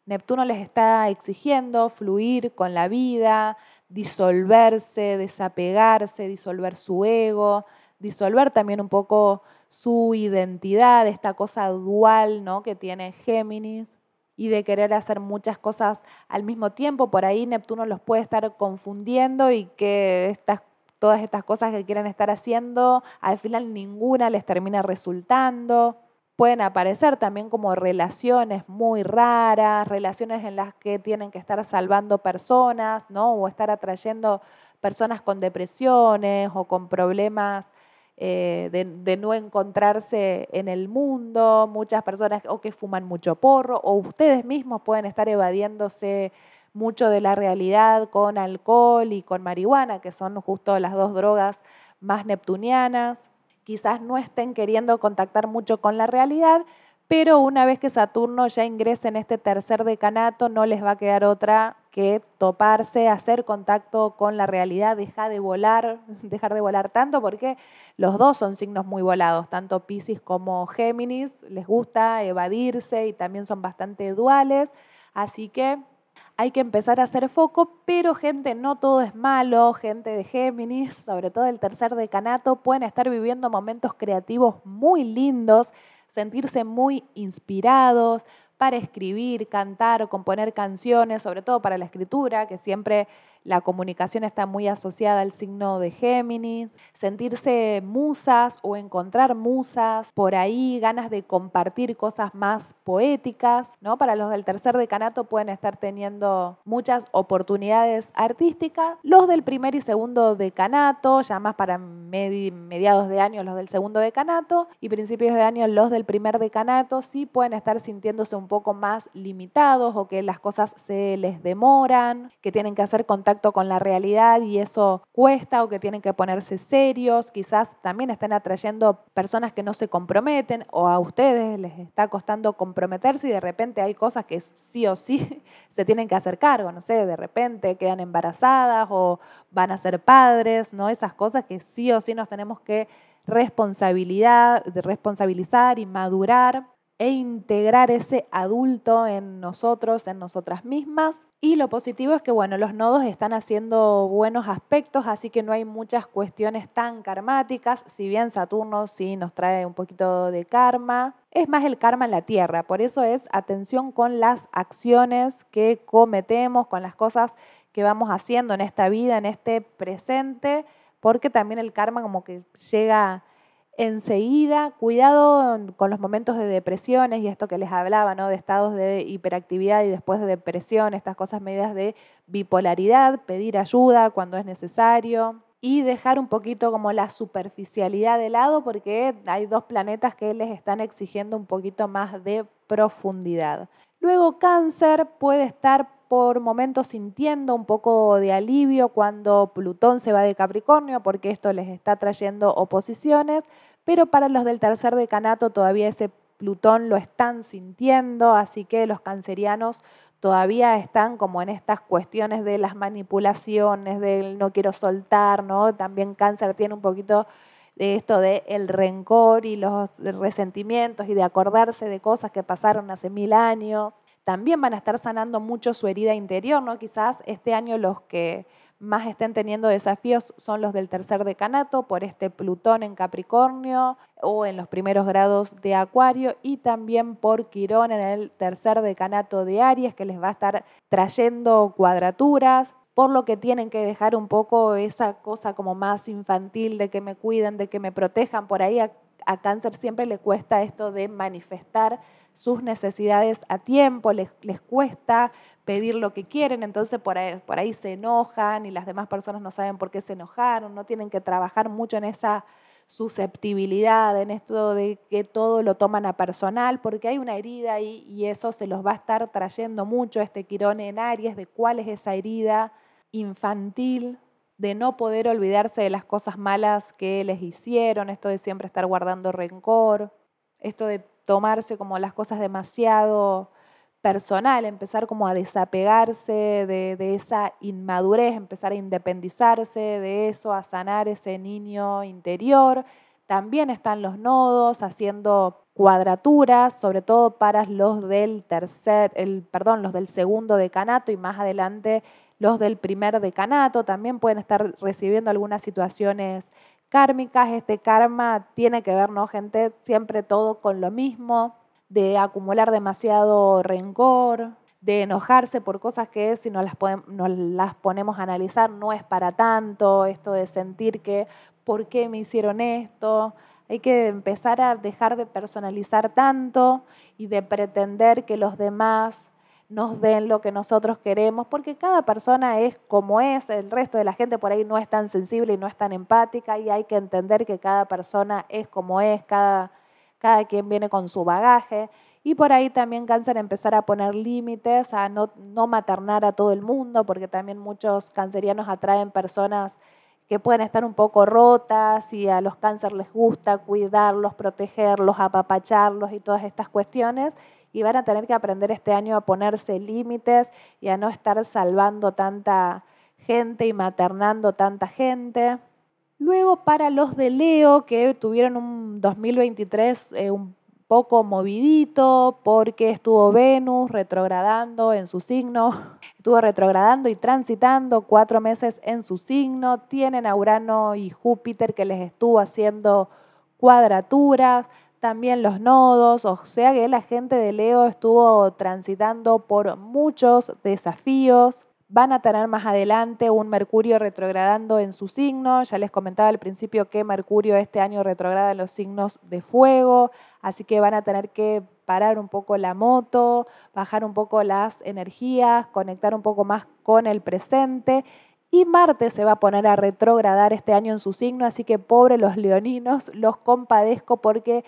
Neptuno les está exigiendo fluir con la vida, disolverse, desapegarse, disolver su ego, disolver también un poco su identidad, esta cosa dual ¿no? que tiene Géminis y de querer hacer muchas cosas al mismo tiempo. Por ahí Neptuno los puede estar confundiendo y que estas todas estas cosas que quieren estar haciendo, al final ninguna les termina resultando. Pueden aparecer también como relaciones muy raras, relaciones en las que tienen que estar salvando personas, ¿no? O estar atrayendo personas con depresiones o con problemas eh, de, de, no encontrarse en el mundo, muchas personas o que fuman mucho porro, o ustedes mismos pueden estar evadiéndose mucho de la realidad con alcohol y con marihuana, que son justo las dos drogas más neptunianas. Quizás no estén queriendo contactar mucho con la realidad, pero una vez que Saturno ya ingrese en este tercer decanato, no les va a quedar otra que toparse, hacer contacto con la realidad, dejar de volar, dejar de volar tanto, porque los dos son signos muy volados, tanto Pisces como Géminis, les gusta evadirse y también son bastante duales, así que hay que empezar a hacer foco, pero gente, no todo es malo, gente de Géminis, sobre todo el tercer decanato, pueden estar viviendo momentos creativos muy lindos, sentirse muy inspirados para escribir, cantar o componer canciones, sobre todo para la escritura, que siempre la comunicación está muy asociada al signo de Géminis, sentirse musas o encontrar musas, por ahí ganas de compartir cosas más poéticas, ¿no? Para los del tercer decanato pueden estar teniendo muchas oportunidades artísticas, los del primer y segundo decanato, ya más para mediados de año los del segundo decanato y principios de año los del primer decanato, sí pueden estar sintiéndose un poco más limitados o que las cosas se les demoran, que tienen que hacer contacto con la realidad y eso cuesta o que tienen que ponerse serios, quizás también estén atrayendo personas que no se comprometen o a ustedes les está costando comprometerse y de repente hay cosas que sí o sí se tienen que hacer cargo, no sé, de repente quedan embarazadas o van a ser padres, ¿no? Esas cosas que sí o sí nos tenemos que responsabilidad, responsabilizar y madurar e integrar ese adulto en nosotros, en nosotras mismas. Y lo positivo es que, bueno, los nodos están haciendo buenos aspectos, así que no hay muchas cuestiones tan karmáticas, si bien Saturno sí nos trae un poquito de karma. Es más el karma en la Tierra, por eso es atención con las acciones que cometemos, con las cosas que vamos haciendo en esta vida, en este presente, porque también el karma como que llega enseguida, cuidado con los momentos de depresiones y esto que les hablaba, ¿no? De estados de hiperactividad y después de depresión, estas cosas medidas de bipolaridad, pedir ayuda cuando es necesario y dejar un poquito como la superficialidad de lado porque hay dos planetas que les están exigiendo un poquito más de profundidad. Luego cáncer puede estar por momentos sintiendo un poco de alivio cuando Plutón se va de Capricornio, porque esto les está trayendo oposiciones, pero para los del tercer decanato todavía ese Plutón lo están sintiendo, así que los cancerianos todavía están como en estas cuestiones de las manipulaciones, del no quiero soltar, ¿no? También cáncer tiene un poquito de esto de el rencor y los resentimientos y de acordarse de cosas que pasaron hace mil años también van a estar sanando mucho su herida interior, ¿no? Quizás este año los que más estén teniendo desafíos son los del tercer decanato por este Plutón en Capricornio o en los primeros grados de Acuario y también por Quirón en el tercer decanato de Aries que les va a estar trayendo cuadraturas, por lo que tienen que dejar un poco esa cosa como más infantil de que me cuiden, de que me protejan. Por ahí a, cáncer siempre le cuesta esto de manifestar sus necesidades a tiempo, les, les cuesta pedir lo que quieren, entonces por ahí, por ahí se enojan y las demás personas no saben por qué se enojaron, no tienen que trabajar mucho en esa susceptibilidad, en esto de que todo lo toman a personal, porque hay una herida ahí y eso se los va a estar trayendo mucho este Quirón en Aries, de cuál es esa herida infantil, de no poder olvidarse de las cosas malas que les hicieron, esto de siempre estar guardando rencor, esto de tomarse como las cosas demasiado personal, empezar como a desapegarse de, esa inmadurez, empezar a independizarse de eso, a sanar ese niño interior. También están los nodos haciendo cuadraturas, sobre todo para los del tercer, el, perdón, los del segundo decanato y más adelante los del primer decanato. También pueden estar recibiendo algunas situaciones kármicas. Este karma tiene que ver, ¿no, gente? Siempre todo con lo mismo, de acumular demasiado rencor, de enojarse por cosas que si no las, las ponemos a analizar no es para tanto, esto de sentir que, ¿por qué me hicieron esto? Hay que empezar a dejar de personalizar tanto y de pretender que los demás nos den lo que nosotros queremos, porque cada persona es como es, el resto de la gente por ahí no es tan sensible y no es tan empática y hay que entender que cada persona es como es, cada, cada quien viene con su bagaje. Y por ahí también cáncer empezar a poner límites, a no, no maternar a todo el mundo, porque también muchos cancerianos atraen personas que pueden estar un poco rotas y a los cáncer les gusta cuidarlos, protegerlos, apapacharlos y todas estas cuestiones y van a tener que aprender este año a ponerse límites y a no estar salvando tanta gente y maternando tanta gente. Luego para los de Leo que tuvieron un 2023 eh, un poco movidito porque estuvo Venus retrogradando en su signo, estuvo retrogradando y transitando cuatro meses en su signo, tienen a Urano y Júpiter que les estuvo haciendo cuadraturas, también los nodos, o sea que la gente de Leo estuvo transitando por muchos desafíos. Van a tener más adelante un Mercurio retrogradando en su signo. Ya les comentaba al principio que Mercurio este año retrograda en los signos de fuego, así que van a tener que parar un poco la moto, bajar un poco las energías, conectar un poco más con el presente y Marte se va a poner a retrogradar este año en su signo, así que pobre los leoninos, los compadezco porque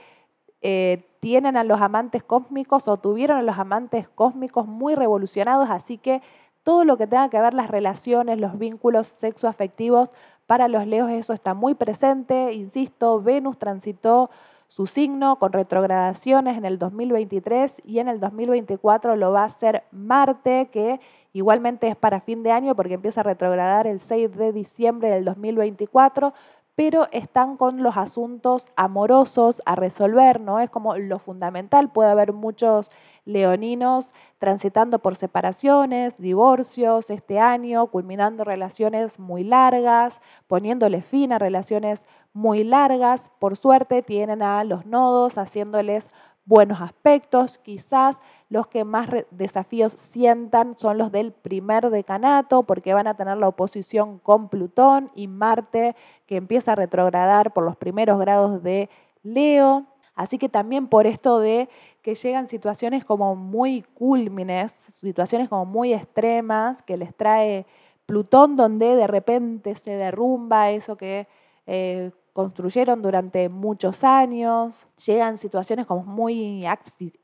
eh, tienen a los amantes cósmicos o tuvieron a los amantes cósmicos muy revolucionados, así que todo lo que tenga que ver las relaciones, los vínculos sexoafectivos, para los leos eso está muy presente, insisto, Venus transitó su signo con retrogradaciones en el 2023 y en el 2024 lo va a hacer Marte, que igualmente es para fin de año porque empieza a retrogradar el 6 de diciembre del 2024, pero están con los asuntos amorosos a resolver, ¿no? Es como lo fundamental, puede haber muchos leoninos transitando por separaciones, divorcios este año, culminando relaciones muy largas, poniéndole fin a relaciones muy largas. Por suerte tienen a los nodos haciéndoles buenos aspectos. Quizás los que más desafíos sientan son los del primer decanato, porque van a tener la oposición con Plutón y Marte, que empieza a retrogradar por los primeros grados de Leo. Así que también por esto de que llegan situaciones como muy cúlmines, situaciones como muy extremas, que les trae Plutón, donde de repente se derrumba eso que eh, construyeron durante muchos años, llegan situaciones como muy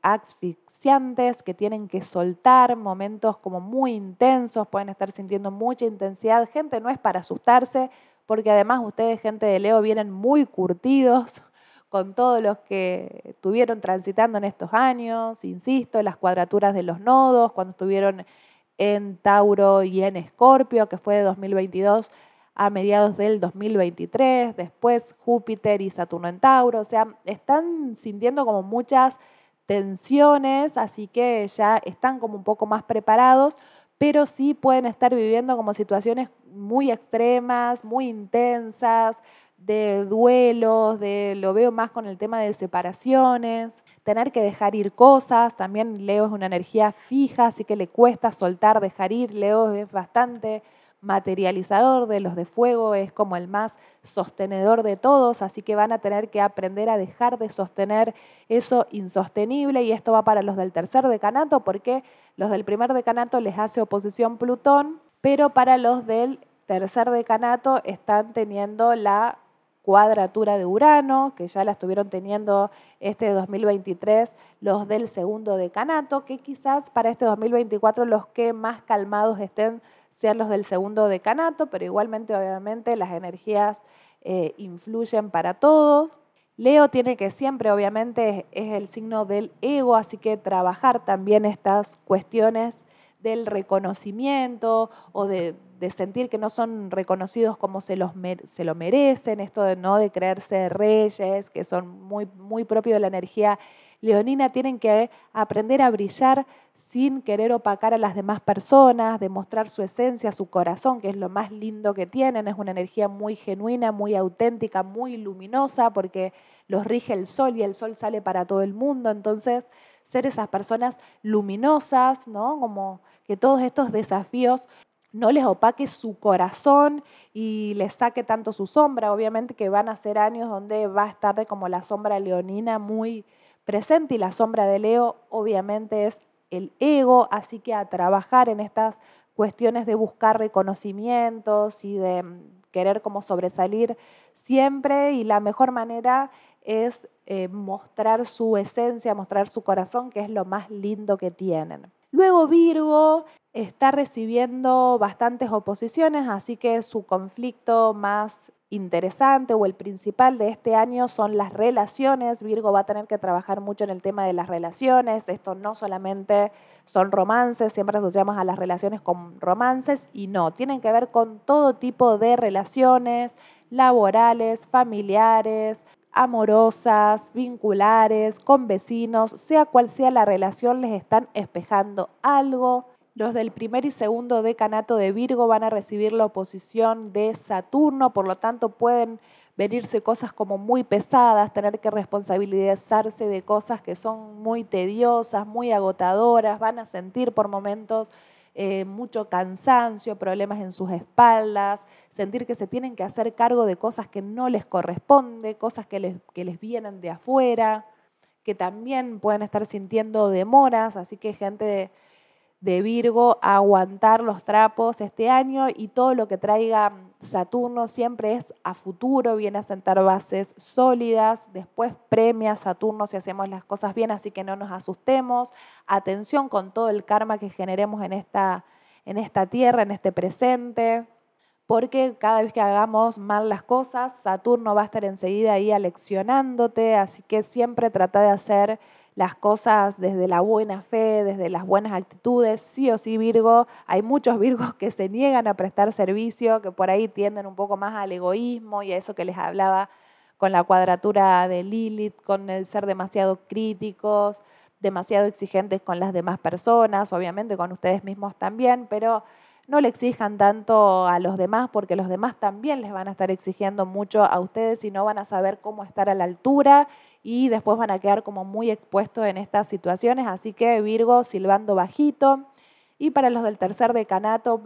asfixiantes que tienen que soltar, momentos como muy intensos, pueden estar sintiendo mucha intensidad. Gente, no es para asustarse, porque además ustedes, gente de Leo, vienen muy curtidos con todos los que estuvieron transitando en estos años, insisto, las cuadraturas de los nodos, cuando estuvieron en Tauro y en Escorpio, que fue de 2022 a mediados del 2023, después Júpiter y Saturno en Tauro, o sea, están sintiendo como muchas tensiones, así que ya están como un poco más preparados, pero sí pueden estar viviendo como situaciones muy extremas, muy intensas, de duelos, de lo veo más con el tema de separaciones, tener que dejar ir cosas, también Leo es una energía fija, así que le cuesta soltar, dejar ir, Leo es bastante materializador de los de fuego, es como el más sostenedor de todos, así que van a tener que aprender a dejar de sostener eso insostenible y esto va para los del tercer decanato porque los del primer decanato les hace oposición Plutón, pero para los del tercer decanato están teniendo la cuadratura de Urano, que ya la estuvieron teniendo este 2023 los del segundo decanato, que quizás para este 2024 los que más calmados estén sean los del segundo decanato, pero igualmente obviamente las energías eh, influyen para todos. Leo tiene que siempre, obviamente, es el signo del ego, así que trabajar también estas cuestiones del reconocimiento o de, sentir que no son reconocidos como se, los, se lo merecen, esto de no de creerse reyes, que son muy, muy propios de la energía leonina tienen que aprender a brillar sin querer opacar a las demás personas, demostrar su esencia, su corazón, que es lo más lindo que tienen. Es una energía muy genuina, muy auténtica, muy luminosa, porque los rige el sol y el sol sale para todo el mundo. Entonces, ser esas personas luminosas, ¿no? Como que todos estos desafíos no les opaque su corazón y les saque tanto su sombra. Obviamente que van a ser años donde va a estar como la sombra leonina muy presente y la sombra de Leo obviamente es el ego, así que a trabajar en estas cuestiones de buscar reconocimientos y de mm, querer como sobresalir siempre y la mejor manera es eh, mostrar su esencia, mostrar su corazón, que es lo más lindo que tienen. Luego Virgo está recibiendo bastantes oposiciones, así que su conflicto más interesante o el principal de este año son las relaciones. Virgo va a tener que trabajar mucho en el tema de las relaciones. Esto no solamente son romances, siempre asociamos a las relaciones con romances y no, tienen que ver con todo tipo de relaciones laborales, familiares, amorosas, vinculares, con vecinos, sea cual sea la relación, les están espejando algo. Los del primer y segundo decanato de Virgo van a recibir la oposición de Saturno, por lo tanto pueden venirse cosas como muy pesadas, tener que responsabilizarse de cosas que son muy tediosas, muy agotadoras, van a sentir por momentos eh, mucho cansancio, problemas en sus espaldas, sentir que se tienen que hacer cargo de cosas que no les corresponde, cosas que les, que les vienen de afuera, que también pueden estar sintiendo demoras, así que gente... De, Virgo a aguantar los trapos este año y todo lo que traiga Saturno siempre es a futuro, viene a sentar bases sólidas, después premia Saturno si hacemos las cosas bien, así que no nos asustemos, atención con todo el karma que generemos en esta, en esta tierra, en este presente, porque cada vez que hagamos mal las cosas, Saturno va a estar enseguida ahí aleccionándote, así que siempre trata de hacer las cosas desde la buena fe, desde las buenas actitudes. Sí o sí, Virgo, hay muchos Virgos que se niegan a prestar servicio, que por ahí tienden un poco más al egoísmo y a eso que les hablaba con la cuadratura de Lilith, con el ser demasiado críticos, demasiado exigentes con las demás personas, obviamente con ustedes mismos también, pero no le exijan tanto a los demás porque los demás también les van a estar exigiendo mucho a ustedes y no van a saber cómo estar a la altura y después van a quedar como muy expuestos en estas situaciones. Así que Virgo silbando bajito. Y para los del tercer decanato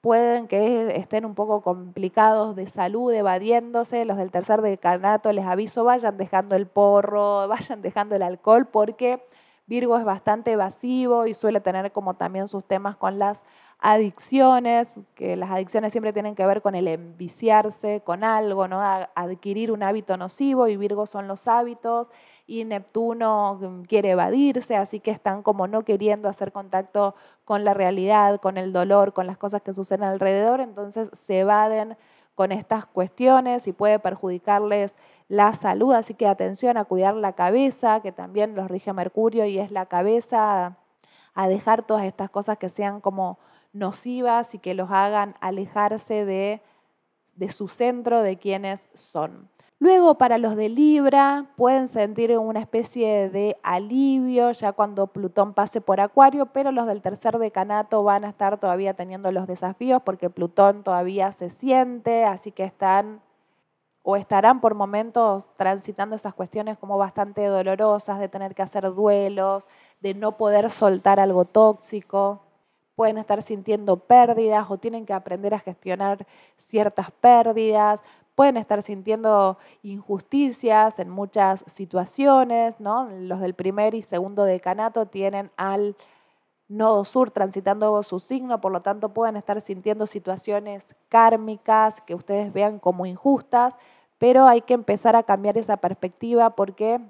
pueden que estén un poco complicados de salud, evadiéndose. Los del tercer decanato, les aviso, vayan dejando el porro, vayan dejando el alcohol porque Virgo es bastante evasivo y suele tener como también sus temas con las adicciones, que las adicciones siempre tienen que ver con el enviciarse con algo, ¿no? adquirir un hábito nocivo y Virgo son los hábitos y Neptuno mm, quiere evadirse, así que están como no queriendo hacer contacto con la realidad, con el dolor, con las cosas que suceden alrededor, entonces se evaden con estas cuestiones y puede perjudicarles la salud, así que atención a cuidar la cabeza, que también los rige Mercurio y es la cabeza, a dejar todas estas cosas que sean como nocivas y que los hagan alejarse de, de su centro, de quienes son. Luego, para los de Libra, pueden sentir una especie de alivio ya cuando Plutón pase por Acuario, pero los del tercer decanato van a estar todavía teniendo los desafíos porque Plutón todavía se siente, así que están o estarán por momentos transitando esas cuestiones como bastante dolorosas de tener que hacer duelos, de no poder soltar algo tóxico pueden estar sintiendo pérdidas o tienen que aprender a gestionar ciertas pérdidas, pueden estar sintiendo injusticias en muchas situaciones, ¿no? Los del primer y segundo decanato tienen al nodo sur transitando su signo, por lo tanto pueden estar sintiendo situaciones kármicas que ustedes vean como injustas, pero hay que empezar a cambiar esa perspectiva porque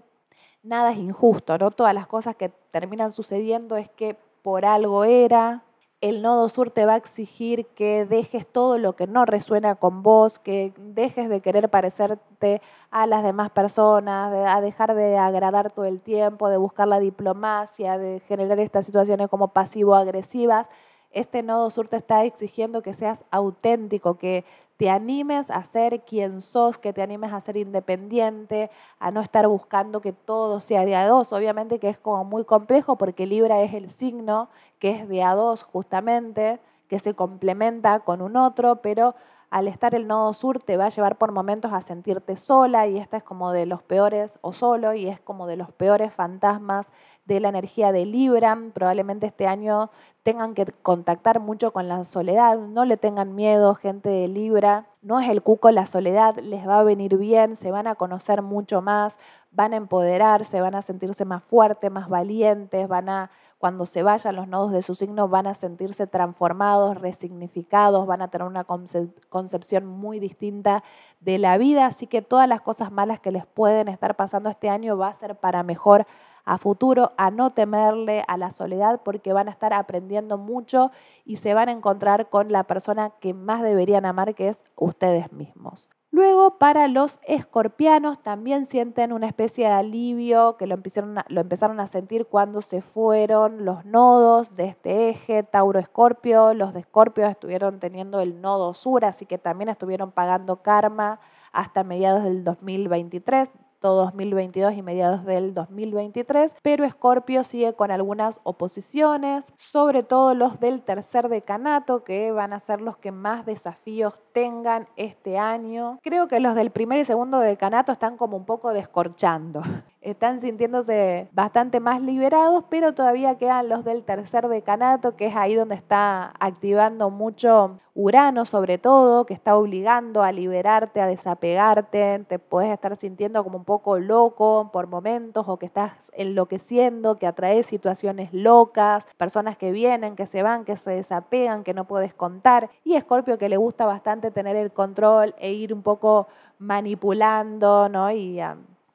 nada es injusto, ¿no? Todas las cosas que terminan sucediendo es que por algo era, el nodo sur te va a exigir que dejes todo lo que no resuena con vos, que dejes de querer parecerte a las demás personas, de, a dejar de agradar todo el tiempo, de buscar la diplomacia, de generar estas situaciones como pasivo-agresivas. Este nodo sur te está exigiendo que seas auténtico, que te animes a ser quien sos, que te animes a ser independiente, a no estar buscando que todo sea de a dos. Obviamente que es como muy complejo porque Libra es el signo que es de a dos justamente, que se complementa con un otro, pero al estar el nodo sur te va a llevar por momentos a sentirte sola y esta es como de los peores, o solo, y es como de los peores fantasmas de la energía de Libra. Probablemente este año tengan que contactar mucho con la soledad, no le tengan miedo, gente de Libra. No es el cuco la soledad, les va a venir bien, se van a conocer mucho más, van a empoderarse, van a sentirse más fuertes, más valientes, van a cuando se vayan los nodos de su signo van a sentirse transformados, resignificados, van a tener una concepción muy distinta de la vida, así que todas las cosas malas que les pueden estar pasando este año va a ser para mejor a futuro, a no temerle a la soledad porque van a estar aprendiendo mucho y se van a encontrar con la persona que más deberían amar, que es ustedes mismos. Luego, para los escorpianos, también sienten una especie de alivio que lo empezaron, a, lo empezaron a sentir cuando se fueron los nodos de este eje, Tauro-Escorpio. Los de Escorpio estuvieron teniendo el nodo sur, así que también estuvieron pagando karma hasta mediados del 2023. Todo 2022 y mediados del 2023, pero Escorpio sigue con algunas oposiciones, sobre todo los del tercer decanato, que van a ser los que más desafíos tengan este año. Creo que los del primer y segundo decanato están como un poco descorchando. Están sintiéndose bastante más liberados, pero todavía quedan los del tercer decanato, que es ahí donde está activando mucho Urano sobre todo, que está obligando a liberarte, a desapegarte, te puedes estar sintiendo como un poco loco por momentos o que estás enloqueciendo, que atraes situaciones locas, personas que vienen, que se van, que se desapegan, que no puedes contar. Y Escorpio que le gusta bastante tener el control e ir un poco manipulando, ¿no? Y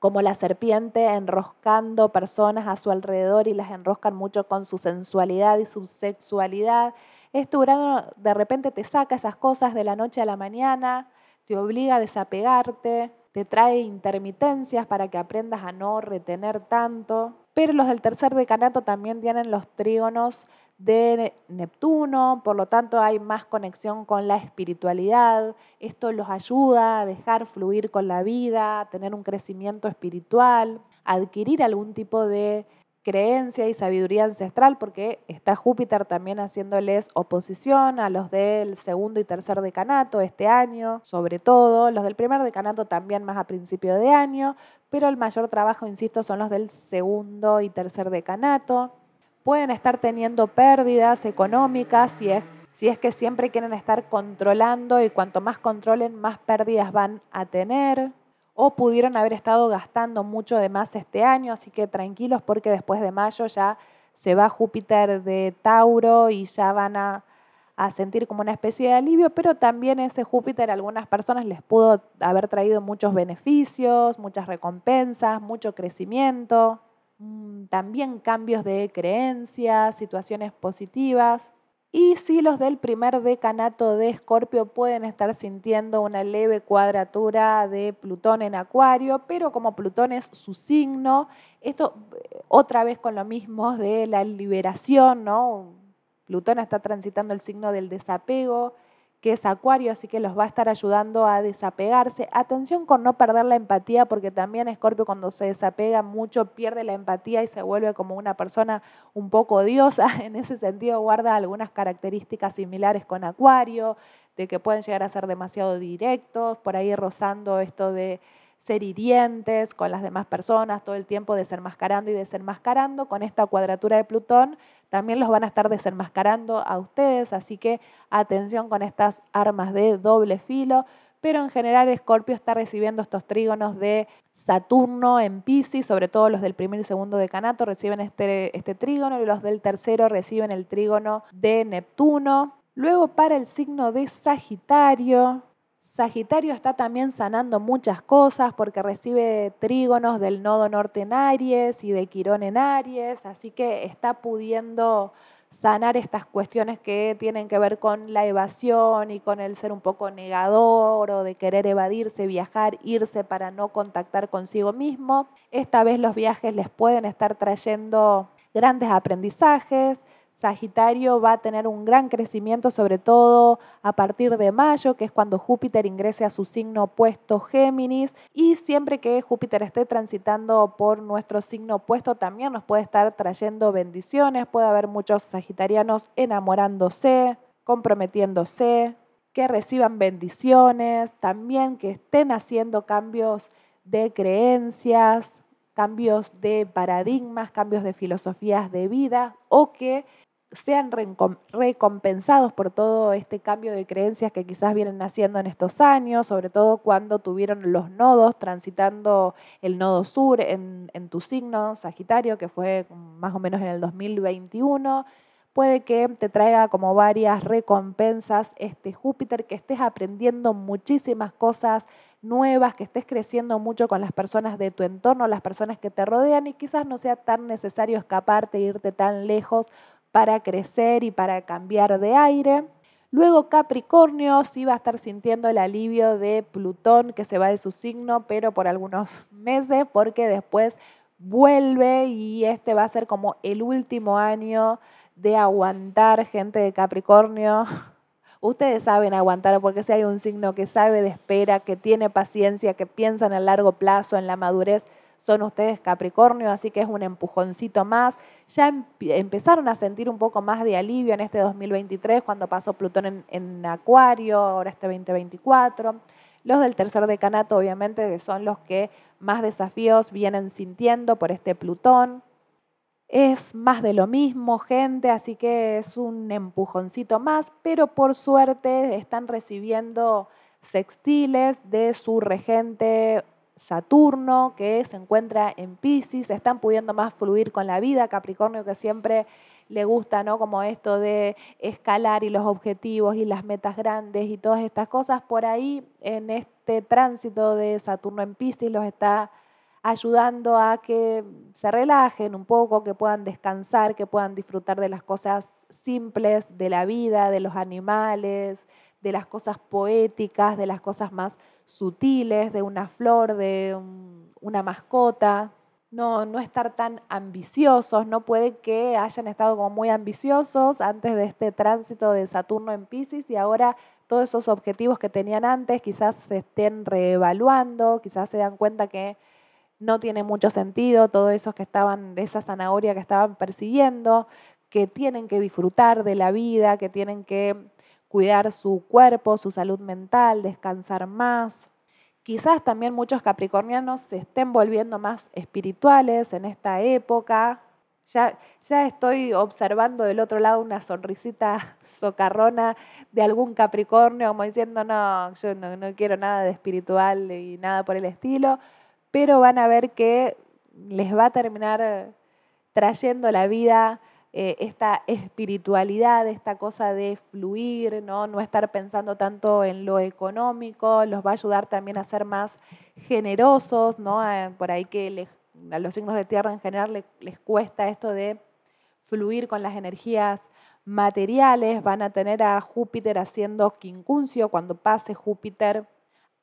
como la serpiente enroscando personas a su alrededor y las enroscan mucho con su sensualidad y su sexualidad. Este Urano de repente te saca esas cosas de la noche a la mañana, te obliga a desapegarte, te trae intermitencias para que aprendas a no retener tanto. Pero los del tercer decanato también tienen los trígonos de Neptuno, por lo tanto hay más conexión con la espiritualidad. Esto los ayuda a dejar fluir con la vida, a tener un crecimiento espiritual, adquirir algún tipo de creencia y sabiduría ancestral, porque está Júpiter también haciéndoles oposición a los del segundo y tercer decanato este año, sobre todo, los del primer decanato también más a principio de año, pero el mayor trabajo, insisto, son los del segundo y tercer decanato. Pueden estar teniendo pérdidas económicas si es, si es que siempre quieren estar controlando y cuanto más controlen, más pérdidas van a tener. O pudieron haber estado gastando mucho de más este año, así que tranquilos porque después de mayo ya se va Júpiter de Tauro y ya van a, sentir como una especie de alivio, pero también ese Júpiter a algunas personas les pudo haber traído muchos beneficios, muchas recompensas, mucho crecimiento, también cambios de creencias, situaciones positivas. Y si los del primer decanato de Escorpio pueden estar sintiendo una leve cuadratura de Plutón en Acuario, pero como Plutón es su signo, esto eh, otra vez con lo mismo de la liberación, ¿no? Plutón está transitando el signo del desapego, que es Acuario, así que los va a estar ayudando a desapegarse. Atención con no perder la empatía, porque también Escorpio cuando se desapega mucho pierde la empatía y se vuelve como una persona un poco odiosa. En ese sentido guarda algunas características similares con Acuario, de que pueden llegar a ser demasiado directos, por ahí rozando esto de ser hirientes con las demás personas, todo el tiempo desenmascarando y desenmascarando. Con esta cuadratura de Plutón también los van a estar desenmascarando a ustedes, así que atención con estas armas de doble filo. Pero en general Escorpio está recibiendo estos trígonos de Saturno en Pisces, sobre todo los del primer y segundo decanato reciben este, este trígono y los del tercero reciben el trígono de Neptuno. Luego para el signo de Sagitario, Sagitario está también sanando muchas cosas porque recibe trígonos del nodo norte en Aries y de Quirón en Aries, así que está pudiendo sanar estas cuestiones que tienen que ver con la evasión y con el ser un poco negador o de querer evadirse, viajar, irse para no contactar consigo mismo. Esta vez los viajes les pueden estar trayendo grandes aprendizajes, Sagitario va a tener un gran crecimiento, sobre todo a partir de mayo, que es cuando Júpiter ingrese a su signo opuesto Géminis. Y siempre que Júpiter esté transitando por nuestro signo opuesto, también nos puede estar trayendo bendiciones. Puede haber muchos sagitarianos enamorándose, comprometiéndose, que reciban bendiciones, también que estén haciendo cambios de creencias, cambios de paradigmas, cambios de filosofías de vida o que sean recompensados por todo este cambio de creencias que quizás vienen haciendo en estos años, sobre todo cuando tuvieron los nodos transitando el nodo sur en, en tu signo, Sagitario, que fue más o menos en el 2021 puede que te traiga como varias recompensas este Júpiter, que estés aprendiendo muchísimas cosas nuevas, que estés creciendo mucho con las personas de tu entorno, las personas que te rodean y quizás no sea tan necesario escaparte e irte tan lejos para crecer y para cambiar de aire. Luego Capricornio sí va a estar sintiendo el alivio de Plutón que se va de su signo, pero por algunos meses, porque después vuelve y este va a ser como el último año de aguantar gente de Capricornio. Ustedes saben aguantar, porque si hay un signo que sabe de espera, que tiene paciencia, que piensa en el largo plazo, en la madurez, son ustedes Capricornio, así que es un empujoncito más. Ya empezaron a sentir un poco más de alivio en este 2023 cuando pasó Plutón en, Acuario, ahora este 2024. Los del tercer decanato, obviamente, son los que más desafíos vienen sintiendo por este Plutón. Es más de lo mismo, gente, así que es un empujoncito más, pero por suerte están recibiendo sextiles de su regente Saturno, que se encuentra en Pisces, están pudiendo más fluir con la vida, Capricornio que siempre le gusta, ¿no? Como esto de escalar y los objetivos y las metas grandes y todas estas cosas, por ahí en este tránsito de Saturno en Pisces los está ayudando a que se relajen un poco, que puedan descansar, que puedan disfrutar de las cosas simples de la vida, de los animales, de las cosas poéticas, de las cosas más sutiles, de una flor, de una mascota. No, no estar tan ambiciosos, no puede que hayan estado como muy ambiciosos antes de este tránsito de Saturno en Pisces y ahora todos esos objetivos que tenían antes quizás se estén reevaluando, quizás se dan cuenta que no tiene mucho sentido todo eso que estaban, de esa zanahoria que estaban persiguiendo, que tienen que disfrutar de la vida, que tienen que cuidar su cuerpo, su salud mental, descansar más. Quizás también muchos capricornianos se estén volviendo más espirituales en esta época. Ya, ya estoy observando del otro lado una sonrisita socarrona de algún capricornio, como diciendo, no, yo no, no quiero nada de espiritual y nada por el estilo, pero van a ver que les va a terminar trayendo la vida eh, esta espiritualidad, esta cosa de fluir, ¿no? no estar pensando tanto en lo económico, los va a ayudar también a ser más generosos, ¿no? Eh, por ahí que a los signos de tierra en general les, cuesta esto de fluir con las energías materiales, van a tener a Júpiter haciendo quincuncio cuando pase Júpiter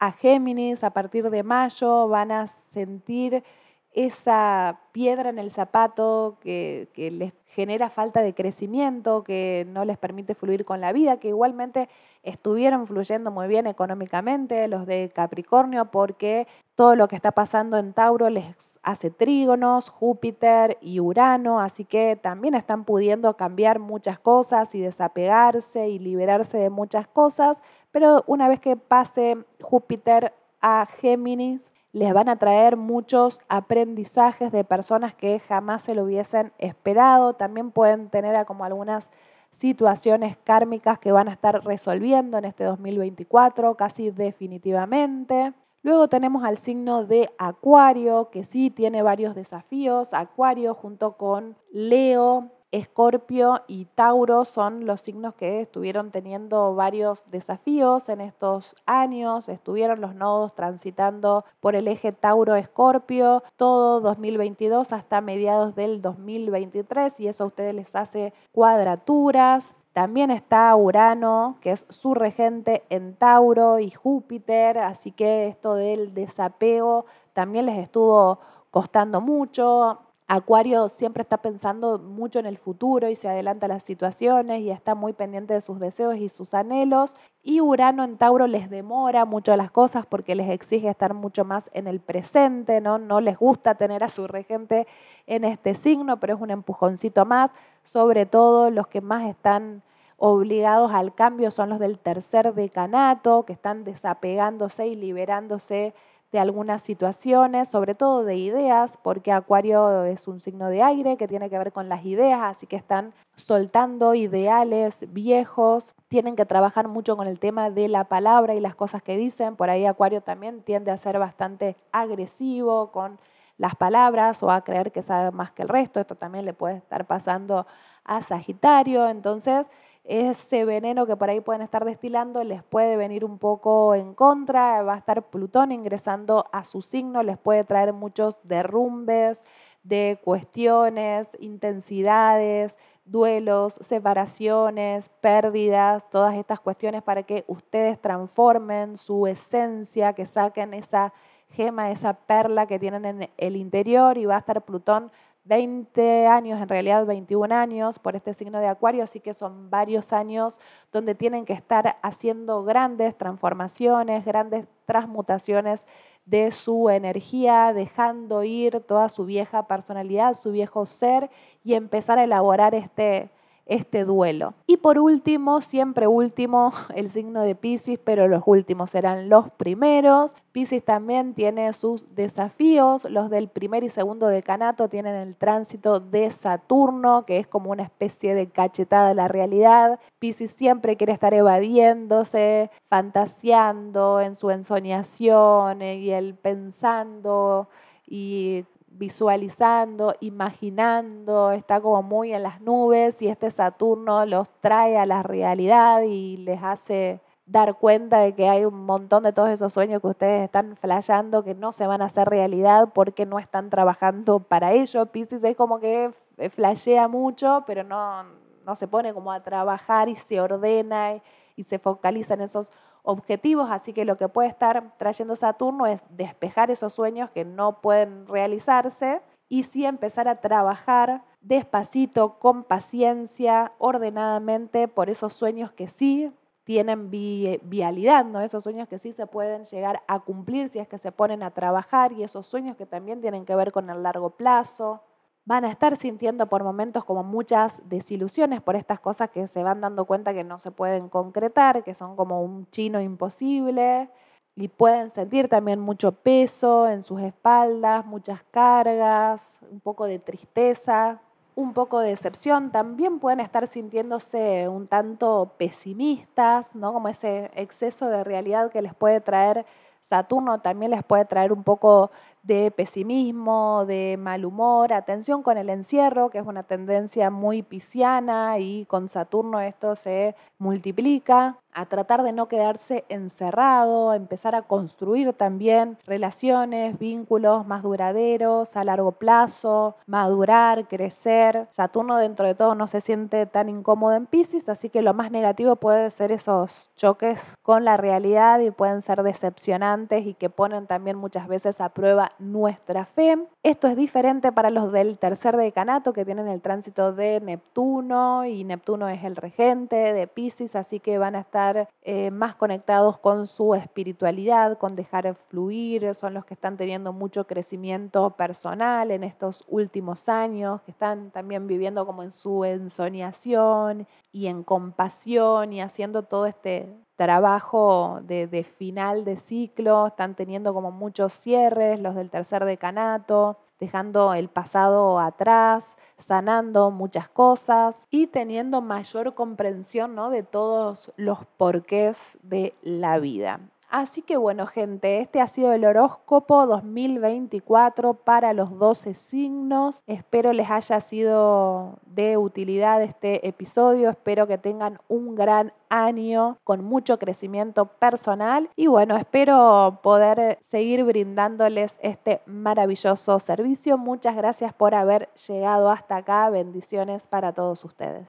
a Géminis a partir de mayo, van a sentir esa piedra en el zapato que, les genera falta de crecimiento, que no les permite fluir con la vida, que igualmente estuvieron fluyendo muy bien económicamente los de Capricornio, porque todo lo que está pasando en Tauro les hace trígonos, Júpiter y Urano, así que también están pudiendo cambiar muchas cosas y desapegarse y liberarse de muchas cosas, pero una vez que pase Júpiter a Géminis, les van a traer muchos aprendizajes de personas que jamás se lo hubiesen esperado. También pueden tener como algunas situaciones kármicas que van a estar resolviendo en este 2024, casi definitivamente. Luego tenemos al signo de Acuario, que sí tiene varios desafíos. Acuario junto con Leo Escorpio y Tauro son los signos que estuvieron teniendo varios desafíos en estos años. Estuvieron los nodos transitando por el eje Tauro-Escorpio todo 2022 hasta mediados del 2023 y eso a ustedes les hace cuadraturas. También está Urano, que es su regente en Tauro y Júpiter, así que esto del desapego también les estuvo costando mucho. Acuario siempre está pensando mucho en el futuro y se adelanta a las situaciones y está muy pendiente de sus deseos y sus anhelos. Y Urano en Tauro les demora mucho las cosas porque les exige estar mucho más en el presente, ¿no? No les gusta tener a su regente en este signo, pero es un empujoncito más. Sobre todo los que más están obligados al cambio son los del tercer decanato, que están desapegándose y liberándose de algunas situaciones, sobre todo de ideas, porque Acuario es un signo de aire que tiene que ver con las ideas, así que están soltando ideales viejos, tienen que trabajar mucho con el tema de la palabra y las cosas que dicen, por ahí Acuario también tiende a ser bastante agresivo con las palabras o a creer que sabe más que el resto, esto también le puede estar pasando a Sagitario, entonces ese veneno que por ahí pueden estar destilando les puede venir un poco en contra, va a estar Plutón ingresando a su signo, les puede traer muchos derrumbes de cuestiones, intensidades, duelos, separaciones, pérdidas, todas estas cuestiones para que ustedes transformen su esencia, que saquen esa gema, esa perla que tienen en el interior y va a estar Plutón 20 años, en realidad 21 años por este signo de Acuario, así que son varios años donde tienen que estar haciendo grandes transformaciones, grandes transmutaciones de su energía, dejando ir toda su vieja personalidad, su viejo ser y empezar a elaborar este este duelo. Y por último, siempre último, el signo de Pisces, pero los últimos serán los primeros. Pisces también tiene sus desafíos. Los del primer y segundo decanato tienen el tránsito de Saturno, que es como una especie de cachetada de la realidad. Pisces siempre quiere estar evadiéndose, fantaseando en su ensoñación y el pensando y visualizando, imaginando, está como muy en las nubes y este Saturno los trae a la realidad y les hace dar cuenta de que hay un montón de todos esos sueños que ustedes están flayando que no se van a hacer realidad porque no están trabajando para ello. Pisces es como que flashea mucho, pero no, no se pone como a trabajar y se ordena y, y se focaliza en esos objetivos, así que lo que puede estar trayendo Saturno es despejar esos sueños que no pueden realizarse y sí empezar a trabajar despacito, con paciencia, ordenadamente por esos sueños que sí tienen vialidad, ¿no? Esos sueños que sí se pueden llegar a cumplir si es que se ponen a trabajar y esos sueños que también tienen que ver con el largo plazo van a estar sintiendo por momentos como muchas desilusiones por estas cosas que se van dando cuenta que no se pueden concretar, que son como un chino imposible y pueden sentir también mucho peso en sus espaldas, muchas cargas, un poco de tristeza, un poco de decepción, también pueden estar sintiéndose un tanto pesimistas, ¿no? Como ese exceso de realidad que les puede traer Saturno también les puede traer un poco de pesimismo, de mal humor, atención con el encierro, que es una tendencia muy pisciana y con Saturno esto se multiplica, a tratar de no quedarse encerrado, a empezar a construir también relaciones, vínculos más duraderos a largo plazo, madurar, crecer. Saturno dentro de todo no se siente tan incómodo en Pisces, así que lo más negativo puede ser esos choques con la realidad y pueden ser decepcionantes y que ponen también muchas veces a prueba nuestra fe. Esto es diferente para los del tercer decanato que tienen el tránsito de Neptuno y Neptuno es el regente de Pisces, así que van a estar eh, más conectados con su espiritualidad, con dejar fluir, son los que están teniendo mucho crecimiento personal en estos últimos años, que están también viviendo como en su ensoñación y en compasión y haciendo todo este trabajo de, final de ciclo, están teniendo como muchos cierres, los del tercer decanato, dejando el pasado atrás, sanando muchas cosas y teniendo mayor comprensión ¿no? de todos los porqués de la vida. Así que bueno, gente, este ha sido el horóscopo 2024 para los 12 signos. Espero les haya sido de utilidad este episodio. Espero que tengan un gran año con mucho crecimiento personal y bueno, espero poder seguir brindándoles este maravilloso servicio. Muchas gracias por haber llegado hasta acá. Bendiciones para todos ustedes.